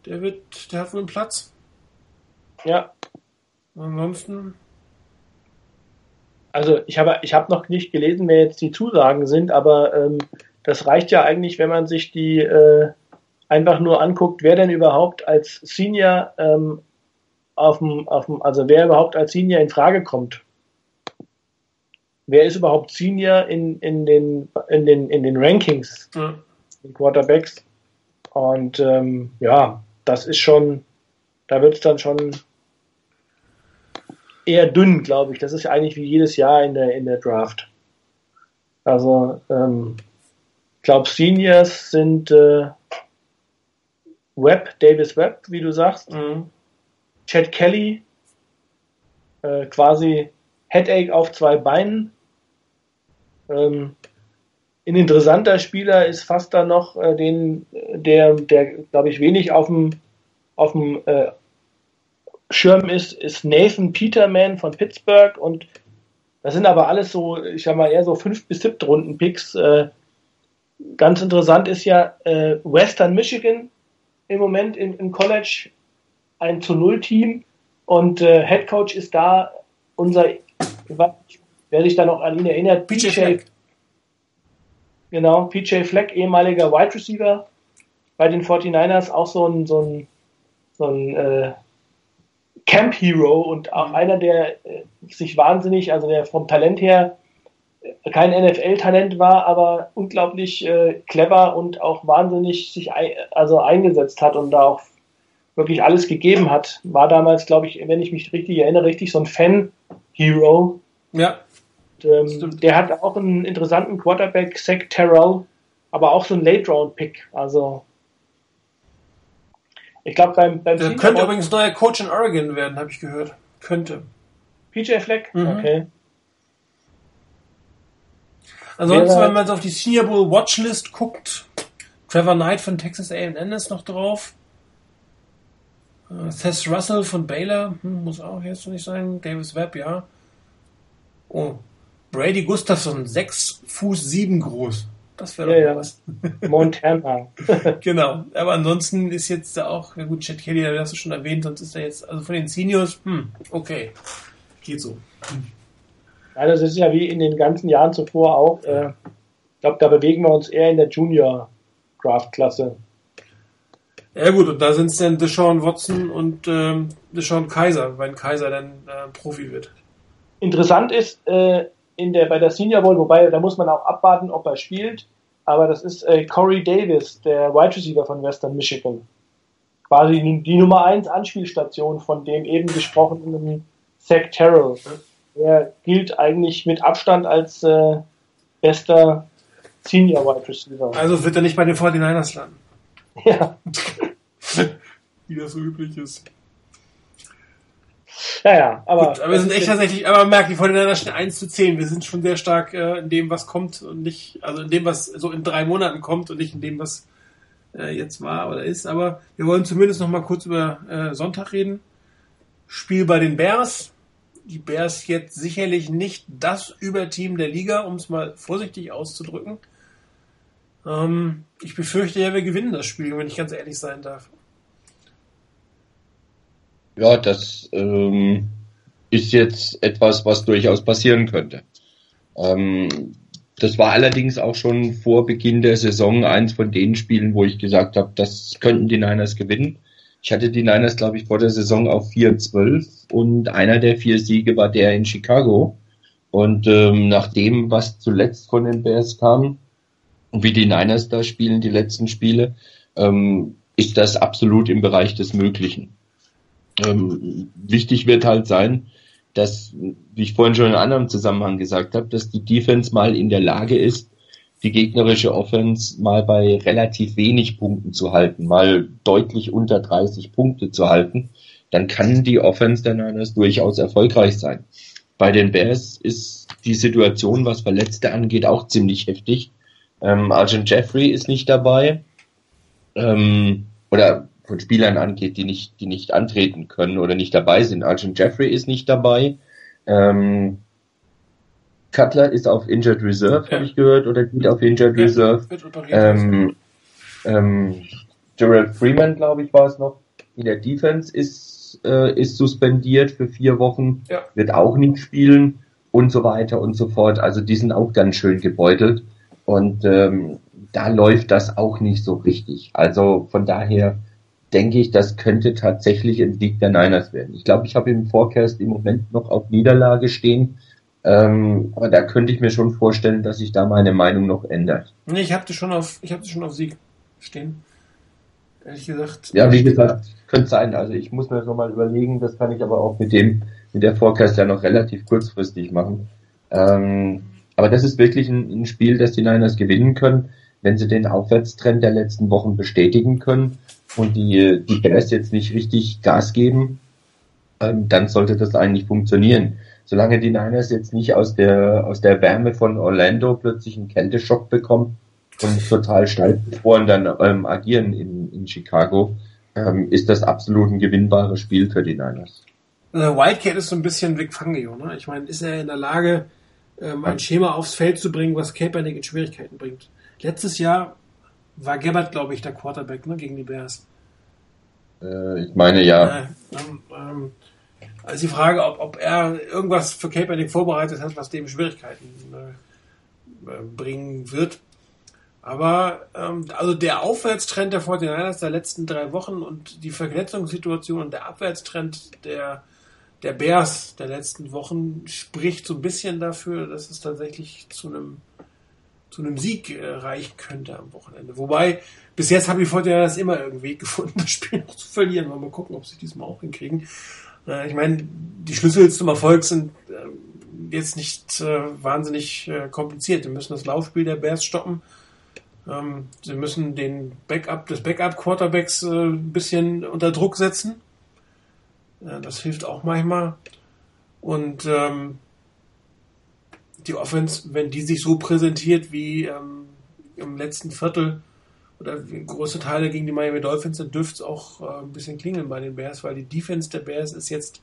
Der wird, der hat wohl einen Platz. Ja. Ansonsten. Also ich habe ich habe noch nicht gelesen, wer jetzt die Zusagen sind, aber ähm, das reicht ja eigentlich, wenn man sich die äh, einfach nur anguckt, wer denn überhaupt als Senior ähm, auf dem, auf dem, also wer überhaupt als Senior in Frage kommt wer ist überhaupt Senior in, in, den, in, den, in den Rankings, mhm. den Quarterbacks. Und ähm, ja, das ist schon, da wird es dann schon eher dünn, glaube ich. Das ist eigentlich wie jedes Jahr in der, in der Draft. Also, ähm, ich glaube, Seniors sind äh, Webb, Davis Webb, wie du sagst. Mhm. Chad Kelly, äh, quasi Headache auf zwei Beinen. Ähm, ein interessanter Spieler ist fast da noch äh, den, der, der glaube ich, wenig auf dem, äh, Schirm ist, ist Nathan Peterman von Pittsburgh und das sind aber alles so, ich sag mal, eher so fünf bis siebte Runden Picks. Äh, ganz interessant ist ja äh, Western Michigan im Moment im, im College ein zu Null Team und äh, Head Coach ist da unser, wer sich da noch an ihn erinnert, PJ Fleck. Genau, PJ Fleck, ehemaliger Wide Receiver bei den 49ers, auch so ein, so ein, so ein äh, Camp Hero und auch einer, der äh, sich wahnsinnig, also der vom Talent her äh, kein NFL-Talent war, aber unglaublich äh, clever und auch wahnsinnig sich ein, also eingesetzt hat und da auch wirklich alles gegeben hat. War damals, glaube ich, wenn ich mich richtig erinnere, richtig so ein Fan-Hero. Ja. Und, ähm, der hat auch einen interessanten Quarterback, Zach Terrell, aber auch so ein Late-Round-Pick. Also ich glaube beim, beim Der könnte übrigens neuer Coach in Oregon werden, habe ich gehört. Könnte. PJ Fleck? Mhm. Okay. Ansonsten, wenn man jetzt auf die Senior Bowl Watchlist guckt, Trevor Knight von Texas A&M ist noch drauf. Äh, Seth Russell von Baylor, hm, muss auch jetzt nicht sein. Davis Webb, ja. Oh, Brady Gustafson, 6 Fuß 7 groß. Das wäre doch Ja, mal ja. was. Montana. Genau. Aber ansonsten ist jetzt da auch, ja gut, Chad Kelly, das hast du schon erwähnt, sonst ist er jetzt, also von den Seniors, hm, okay. Geht so. Ja, das ist ja wie in den ganzen Jahren zuvor auch. Äh, ich glaube, da bewegen wir uns eher in der Junior-Draft-Klasse. Ja gut, und da sind es dann Deshaun Watson und ähm, Deshaun Kaiser, wenn Kaiser dann äh, Profi wird. Interessant ist äh, in der, bei der Senior Bowl, wobei da muss man auch abwarten, ob er spielt, aber das ist äh, Corey Davis, der Wide Receiver von Western Michigan. Quasi die, die Nummer 1 Anspielstation von dem eben gesprochenen Zach Terrell. Der gilt eigentlich mit Abstand als äh, bester Senior Wide Receiver. Also wird er nicht bei den 49ers landen, Ja, wie das so üblich ist. Ja, ja aber, Gut, aber wir sind echt tatsächlich, aber man merkt, die 49ers stehen 1 zu 10. Wir sind schon sehr stark äh, in dem, was kommt und nicht, also in dem, was so in drei Monaten kommt und nicht in dem, was äh, jetzt war oder ist. Aber wir wollen zumindest noch mal kurz über äh, Sonntag reden. Spiel bei den Bears. Die Bears jetzt sicherlich nicht das Überteam der Liga, um es mal vorsichtig auszudrücken. Ähm, ich befürchte ja, wir gewinnen das Spiel, wenn ich ganz ehrlich sein darf. Ja, das ähm, ist jetzt etwas, was durchaus passieren könnte. Ähm, das war allerdings auch schon vor Beginn der Saison eins von den Spielen, wo ich gesagt habe, das könnten die Niners gewinnen. Ich hatte die Niners, glaube ich, vor der Saison auf 4-12 und einer der vier Siege war der in Chicago. Und ähm, nach dem, was zuletzt von den Bears kam und wie die Niners da spielen, die letzten Spiele, ähm, ist das absolut im Bereich des Möglichen. Ähm, wichtig wird halt sein, dass, wie ich vorhin schon in einem anderen Zusammenhang gesagt habe, dass die Defense mal in der Lage ist, die gegnerische Offense mal bei relativ wenig Punkten zu halten, mal deutlich unter 30 Punkte zu halten, dann kann die Offense der Niners durchaus erfolgreich sein. Bei den Bears ist die Situation, was Verletzte angeht, auch ziemlich heftig. Ähm, Arjun Jeffrey ist nicht dabei. Ähm, oder von Spielern angeht, die nicht, die nicht antreten können oder nicht dabei sind. Arjun Jeffrey ist nicht dabei. Ähm, Cutler ist auf Injured Reserve, Ja. habe ich gehört, oder geht auf Injured Ja, Reserve. Ähm, ähm, Gerald Freeman, glaube ich, war es noch. In der Defense ist, äh, ist suspendiert für vier Wochen, Ja. wird auch nicht spielen und so weiter und so fort. Also die sind auch ganz schön gebeutelt und ähm, da läuft das auch nicht so richtig. Also von daher denke ich, das könnte tatsächlich ein Sieg der Niners werden. Ich glaube, ich habe im Forecast im Moment noch auf Niederlage stehen. Ähm, aber da könnte ich mir schon vorstellen, dass sich da meine Meinung noch ändert. Nee, ich habe schon auf, ich habe schon auf Sieg stehen. Ehrlich gesagt. Ja, wie gesagt, könnte sein. Also ich muss mir das nochmal überlegen. Das kann ich aber auch mit dem, mit der Forecast ja noch relativ kurzfristig machen. Ähm, aber das ist wirklich ein, ein Spiel, das die Niners gewinnen können, wenn sie den Aufwärtstrend der letzten Wochen bestätigen können und die, die Bears jetzt nicht richtig Gas geben, ähm, dann sollte das eigentlich funktionieren. solange die Niners jetzt nicht aus der, aus der Wärme von Orlando plötzlich einen Kälteschock bekommen und total steil und dann ähm, agieren in, in Chicago, ähm, ist das absolut ein gewinnbares Spiel für die Niners. Also Wildcat ist so ein bisschen Vic Fangio, ne? Ich meine, ist er in der Lage, ähm, ein Schema aufs Feld zu bringen, was Kaepernick in Schwierigkeiten bringt? Letztes Jahr war Gabbard, glaube ich, der Quarterback ne, gegen die Bears. Äh, ich meine ja. Äh, ähm, ähm, also die Frage, ob, ob er irgendwas für Kaepernick vorbereitet hat, was dem Schwierigkeiten äh, äh bringen wird. Aber ähm, also der Aufwärtstrend der 49ers der letzten drei Wochen und die Verletzungssituation und der Abwärtstrend der, der Bears der letzten Wochen spricht so ein bisschen dafür, dass es tatsächlich zu einem zu einem Sieg äh, reichen könnte am Wochenende. Wobei, bis jetzt habe ich vorher ja das immer irgendwie gefunden, das Spiel noch zu verlieren. Mal gucken, ob sie diesmal auch hinkriegen. Äh, ich meine, die Schlüssel zum Erfolg sind äh, jetzt nicht äh, wahnsinnig äh, kompliziert. Wir müssen das Laufspiel der Bears stoppen. Ähm, sie müssen den Backup des Backup-Quarterbacks äh, ein bisschen unter Druck setzen. das hilft auch manchmal. Und ähm, die Offense, wenn die sich so präsentiert wie ähm, im letzten Viertel oder große Teile gegen die Miami Dolphins, dann dürfte es auch äh, ein bisschen klingeln bei den Bears, weil die Defense der Bears ist jetzt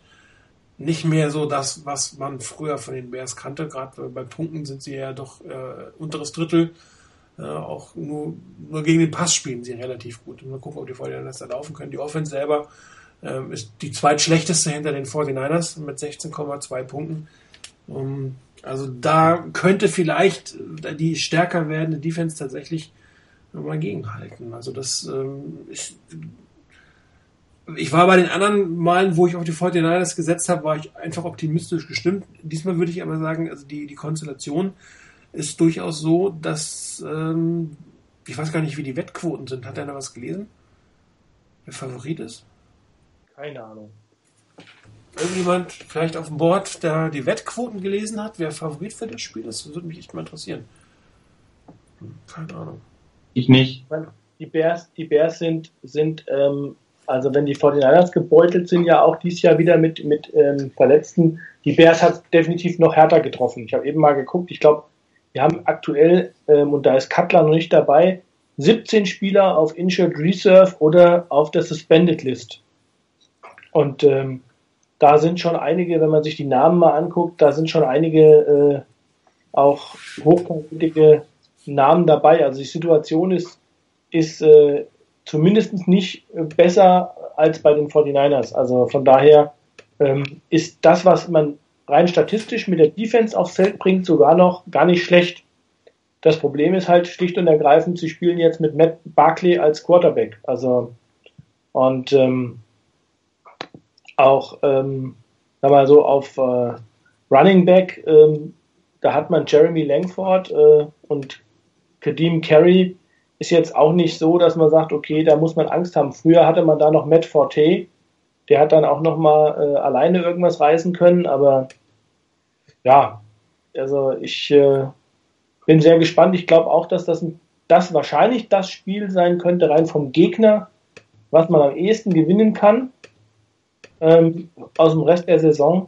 nicht mehr so das, was man früher von den Bears kannte. Gerade bei Punkten sind sie ja doch äh, unteres Drittel. Äh, auch nur, nur gegen den Pass spielen sie relativ gut. Mal gucken, ob die 49ers da laufen können. Die Offense selber äh, ist die zweitschlechteste hinter den 49ers mit 16,2 Punkten. Ähm, also da könnte vielleicht die stärker werdende Defense tatsächlich mal gegenhalten. Also das ähm, ist, ich war bei den anderen Malen, wo ich auf die 49ers gesetzt habe, war ich einfach optimistisch gestimmt. Diesmal würde ich aber sagen, also die, die Konstellation ist durchaus so, dass ähm, ich weiß gar nicht, wie die Wettquoten sind. Hat einer was gelesen? Wer Favorit ist? Keine Ahnung irgendjemand vielleicht auf dem Board, der die Wettquoten gelesen hat, wer Favorit für das Spiel ist? Das würde mich echt mal interessieren. Keine Ahnung. Ich nicht. Die Bears, die Bears sind, sind ähm, also wenn die 49ers gebeutelt sind, ja auch dieses Jahr wieder mit, mit ähm, Verletzten. Die Bears hat definitiv noch härter getroffen. Ich habe eben mal geguckt, ich glaube, wir haben aktuell, ähm, und da ist Cutler noch nicht dabei, 17 Spieler auf Injured Reserve oder auf der Suspended List. Und ähm, da sind schon einige, wenn man sich die Namen mal anguckt, da sind schon einige äh, auch hochkarätige Namen dabei. Also die Situation ist, ist äh, zumindest nicht besser als bei den 49ers. Also von daher ähm, ist das, was man rein statistisch mit der Defense aufs Feld bringt, sogar noch gar nicht schlecht. Das Problem ist halt schlicht und ergreifend, sie spielen jetzt mit Matt Barkley als Quarterback. Also und ähm, auch, ähm, sag mal so, auf äh, Running Back, ähm, da hat man Jeremy Langford äh, und Kadeem Carey ist jetzt auch nicht so, dass man sagt, okay, da muss man Angst haben. Früher hatte man da noch Matt Forte, der hat dann auch noch mal äh, alleine irgendwas reißen können, aber ja, also ich äh, bin sehr gespannt. Ich glaube auch, dass das, das wahrscheinlich das Spiel sein könnte, rein vom Gegner, was man am ehesten gewinnen kann ähm, aus dem Rest der Saison.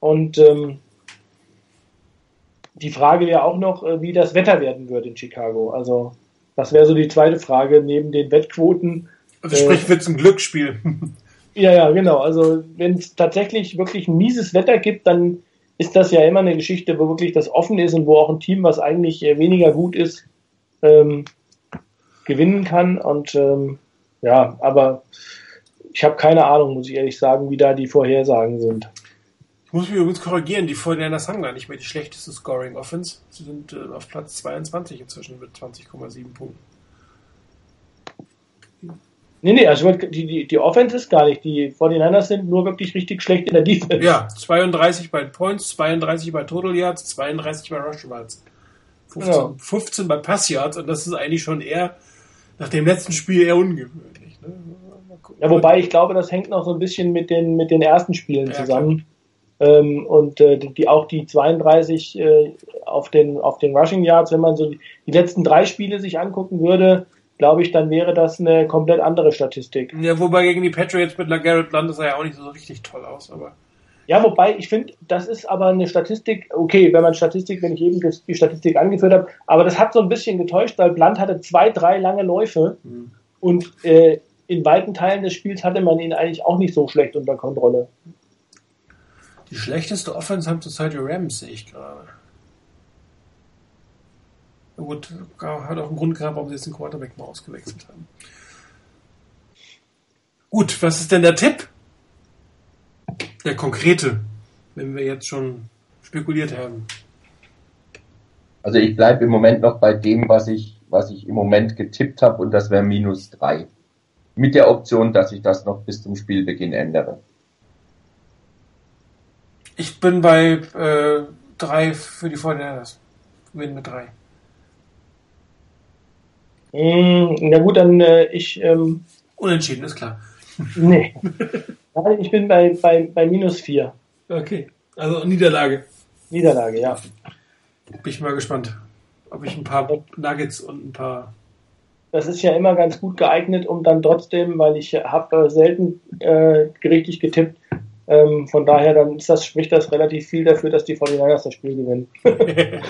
Und ähm, die Frage wäre auch noch, äh, wie das Wetter werden wird in Chicago. Also das wäre so die zweite Frage neben den Wettquoten. Also sprich, äh, wird es ein Glücksspiel. ja, ja, genau. Also wenn es tatsächlich wirklich ein mieses Wetter gibt, dann ist das ja immer eine Geschichte, wo wirklich das offen ist und wo auch ein Team, was eigentlich äh, weniger gut ist, ähm, gewinnen kann. Und ähm, ja, aber ich habe keine Ahnung, muss ich ehrlich sagen, wie da die Vorhersagen sind. Ich muss mich übrigens korrigieren, die Fortinanders haben gar nicht mehr die schlechteste Scoring Offense. Sie sind äh, auf Platz 22 inzwischen mit 20,7 Punkten. Nee, nee, also die, die, die Offense ist gar nicht. Die 49ers sind nur wirklich richtig schlecht in der Defense. Ja, 32 bei Points, 32 bei Total Yards, 32 bei Rush Yards. 15, ja. 15 bei Pass Yards und das ist eigentlich schon eher nach dem letzten Spiel eher ungewöhnlich. Ne? Ja, wobei ich glaube, das hängt noch so ein bisschen mit den, mit den ersten Spielen ja, zusammen. Ähm, und äh, die, auch die 32 äh, auf, den, auf den Rushing Yards, wenn man so die, die letzten drei Spiele sich angucken würde, glaube ich, dann wäre das eine komplett andere Statistik. Ja, wobei gegen die Patriots mit LaGarrett Land sah ja auch nicht so richtig toll aus, aber. Ja, wobei ich finde, das ist aber eine Statistik, okay, wenn man Statistik, wenn ich eben die Statistik angeführt habe, aber das hat so ein bisschen getäuscht, weil Blunt hatte zwei, drei lange Läufe mhm. und äh, in weiten Teilen des Spiels hatte man ihn eigentlich auch nicht so schlecht unter Kontrolle. Die schlechteste Offense haben zurzeit die Rams, sehe ich gerade. Gut, hat auch einen Grund gehabt, warum sie jetzt den Quarterback mal ausgewechselt haben. Gut, was ist denn der Tipp? Der konkrete, wenn wir jetzt schon spekuliert haben. Also ich bleibe im Moment noch bei dem, was ich, was ich im Moment getippt habe und das wäre minus drei. Mit der Option, dass ich das noch bis zum Spielbeginn ändere. Ich bin bei äh, drei für die Fortinanders. Gewinn mit drei. Mm, na gut, dann äh, ich. Ähm, Unentschieden, ist klar. Nee. Nein, ich bin bei, bei, bei minus vier. Okay. Also Niederlage. Niederlage, ja. Bin ich mal gespannt, ob ich ein paar Nuggets und ein paar. Das ist ja immer ganz gut geeignet, um dann trotzdem, weil ich habe äh, selten äh, richtig getippt, ähm, von daher dann ist das, spricht das relativ viel dafür, dass die 49ers das Spiel gewinnen.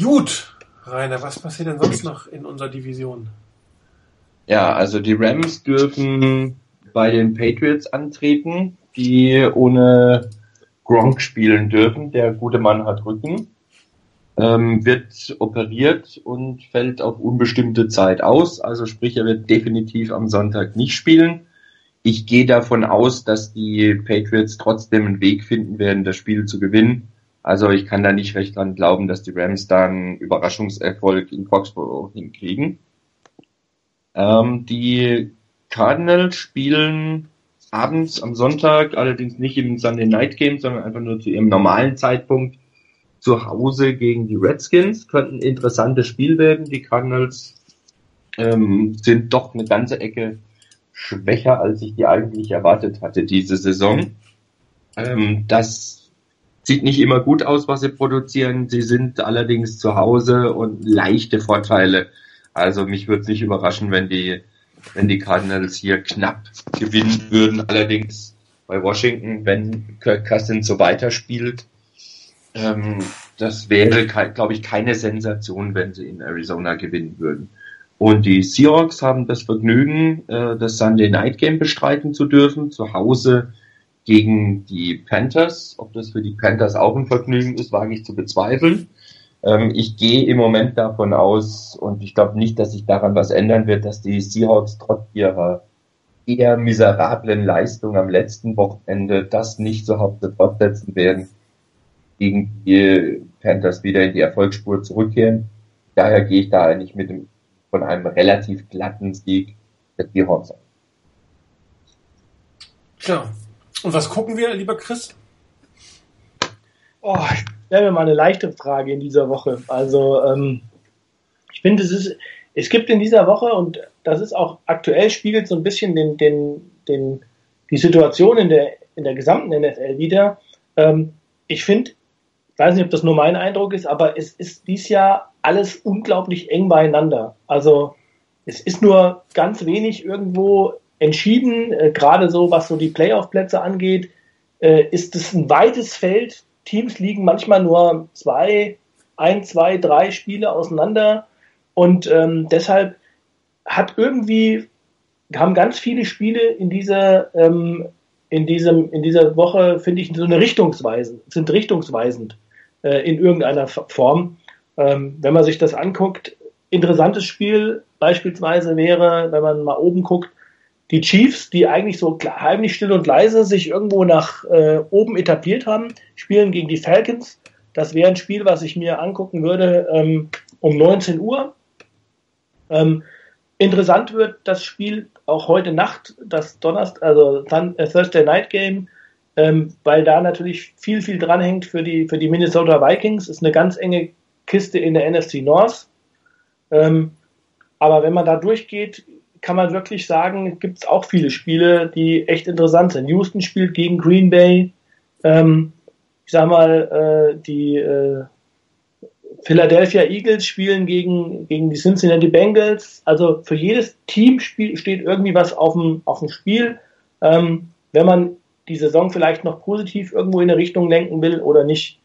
Gut, Rainer, was passiert denn sonst noch in unserer Division? Ja, also die Rams dürfen bei den Patriots antreten, die ohne Gronk spielen dürfen. Der gute Mann hat Rücken, ähm, wird operiert und fällt auf unbestimmte Zeit aus. Also sprich, er wird definitiv am Sonntag nicht spielen. Ich gehe davon aus, dass die Patriots trotzdem einen Weg finden werden, das Spiel zu gewinnen. Also ich kann da nicht recht dran glauben, dass die Rams da einen Überraschungserfolg in Foxborough hinkriegen. Ähm, die Cardinals spielen abends am Sonntag, allerdings nicht im Sunday Night Game, sondern einfach nur zu ihrem normalen Zeitpunkt zu Hause gegen die Redskins. Könnte ein interessantes Spiel werden. Die Cardinals ähm, sind doch eine ganze Ecke schwächer, als ich die eigentlich erwartet hatte diese Saison. Ähm, das sieht nicht immer gut aus, was sie produzieren. Sie sind allerdings zu Hause und leichte Vorteile also mich würde es nicht überraschen, wenn die, wenn die Cardinals hier knapp gewinnen würden. Allerdings bei Washington, wenn Kirk Cousins so weiterspielt, ähm, das wäre, glaube ich, keine Sensation, wenn sie in Arizona gewinnen würden. Und die Seahawks haben das Vergnügen, äh, das Sunday Night Game bestreiten zu dürfen, zu Hause gegen die Panthers. Ob das für die Panthers auch ein Vergnügen ist, wage ich zu bezweifeln. Ähm, ich gehe im Moment davon aus und ich glaube nicht, dass sich daran was ändern wird, dass die Seahawks trotz ihrer eher miserablen Leistung am letzten Wochenende das nicht so hauptsächlich fortsetzen werden, gegen die Panthers wieder in die Erfolgsspur zurückkehren. Daher gehe ich da eigentlich mit dem, von einem relativ glatten Sieg der Seahawks an. Tja, und was gucken wir, lieber Chris? Oh, ich stelle mir mal eine leichte Frage in dieser Woche. Also, ähm, ich finde, es ist, es gibt in dieser Woche, und das ist auch aktuell, spiegelt so ein bisschen den, den, den, die Situation in der, in der gesamten NFL wieder. Ähm, ich finde, weiß nicht, ob das nur mein Eindruck ist, aber es ist dies Jahr alles unglaublich eng beieinander. Also, es ist nur ganz wenig irgendwo entschieden, äh, gerade so, was so die Playoff-Plätze angeht, äh, ist es ein weites Feld, Teams liegen manchmal nur zwei, ein, zwei, drei Spiele auseinander. Und ähm, deshalb hat irgendwie haben ganz viele Spiele in dieser ähm, in diesem in dieser Woche finde ich so eine Richtungsweise sind richtungsweisend äh, in irgendeiner Form. Ähm, wenn man sich das anguckt, interessantes Spiel beispielsweise wäre, wenn man mal oben guckt, die Chiefs, die eigentlich so heimlich still und leise sich irgendwo nach äh, oben etabliert haben, spielen gegen die Falcons. Das wäre ein Spiel, was ich mir angucken würde ähm, um 19 Uhr. Ähm, interessant wird das Spiel auch heute Nacht, das Donnerstag, also äh, Thursday Night Game, ähm, weil da natürlich viel, viel dranhängt für die, für die Minnesota Vikings. Ist eine ganz enge Kiste in der NFC North. Ähm, aber wenn man da durchgeht, kann man wirklich sagen, gibt es auch viele Spiele, die echt interessant sind. Houston spielt gegen Green Bay. Ähm, ich sag mal, äh, die äh, Philadelphia Eagles spielen gegen, gegen die Cincinnati Bengals. Also für jedes Team steht irgendwie was auf dem, auf dem Spiel. Ähm, wenn man die Saison vielleicht noch positiv irgendwo in eine Richtung lenken will oder nicht.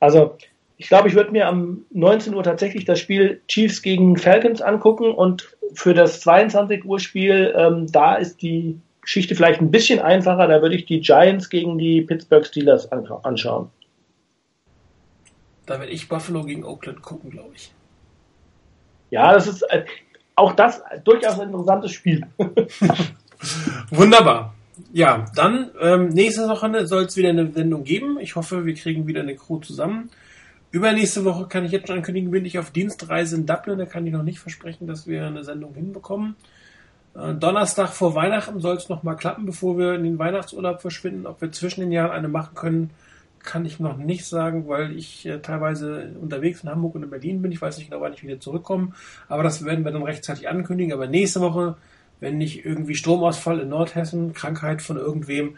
Also ich glaube, ich würde mir am 19 Uhr tatsächlich das Spiel Chiefs gegen Falcons angucken und für das 22 Uhr Spiel, ähm, da ist die Geschichte vielleicht ein bisschen einfacher. Da würde ich die Giants gegen die Pittsburgh Steelers anschauen. Da werde ich Buffalo gegen Oakland gucken, glaube ich. Ja, das ist äh, auch das durchaus ein interessantes Spiel. Wunderbar. Ja, dann ähm, nächste Woche soll es wieder eine Sendung geben. Ich hoffe, wir kriegen wieder eine Crew zusammen. Übernächste Woche kann ich jetzt schon ankündigen, bin ich auf Dienstreise in Dublin. Da kann ich noch nicht versprechen, dass wir eine Sendung hinbekommen. Äh, Donnerstag vor Weihnachten soll es nochmal klappen, bevor wir in den Weihnachtsurlaub verschwinden. Ob wir zwischen den Jahren eine machen können, kann ich noch nicht sagen, weil ich äh, teilweise unterwegs in Hamburg und in Berlin bin. Ich weiß nicht genau, wann ich wieder zurückkomme. Aber das werden wir dann rechtzeitig ankündigen. Aber nächste Woche, wenn nicht irgendwie Stromausfall in Nordhessen, Krankheit von irgendwem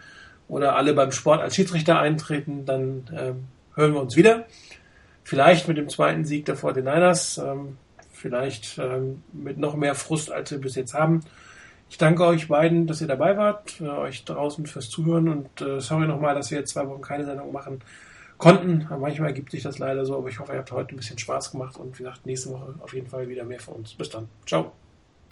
oder alle beim Sport als Schiedsrichter eintreten, dann äh, hören wir uns wieder. Vielleicht mit dem zweiten Sieg der 49ers. Ähm, vielleicht ähm, mit noch mehr Frust, als wir bis jetzt haben. Ich danke euch beiden, dass ihr dabei wart, äh, euch draußen fürs Zuhören und äh, sorry nochmal, dass wir jetzt zwei Wochen keine Sendung machen konnten. Aber manchmal ergibt sich das leider so, aber ich hoffe, ihr habt heute ein bisschen Spaß gemacht und wie gesagt, nächste Woche auf jeden Fall wieder mehr für uns. Bis dann. Ciao.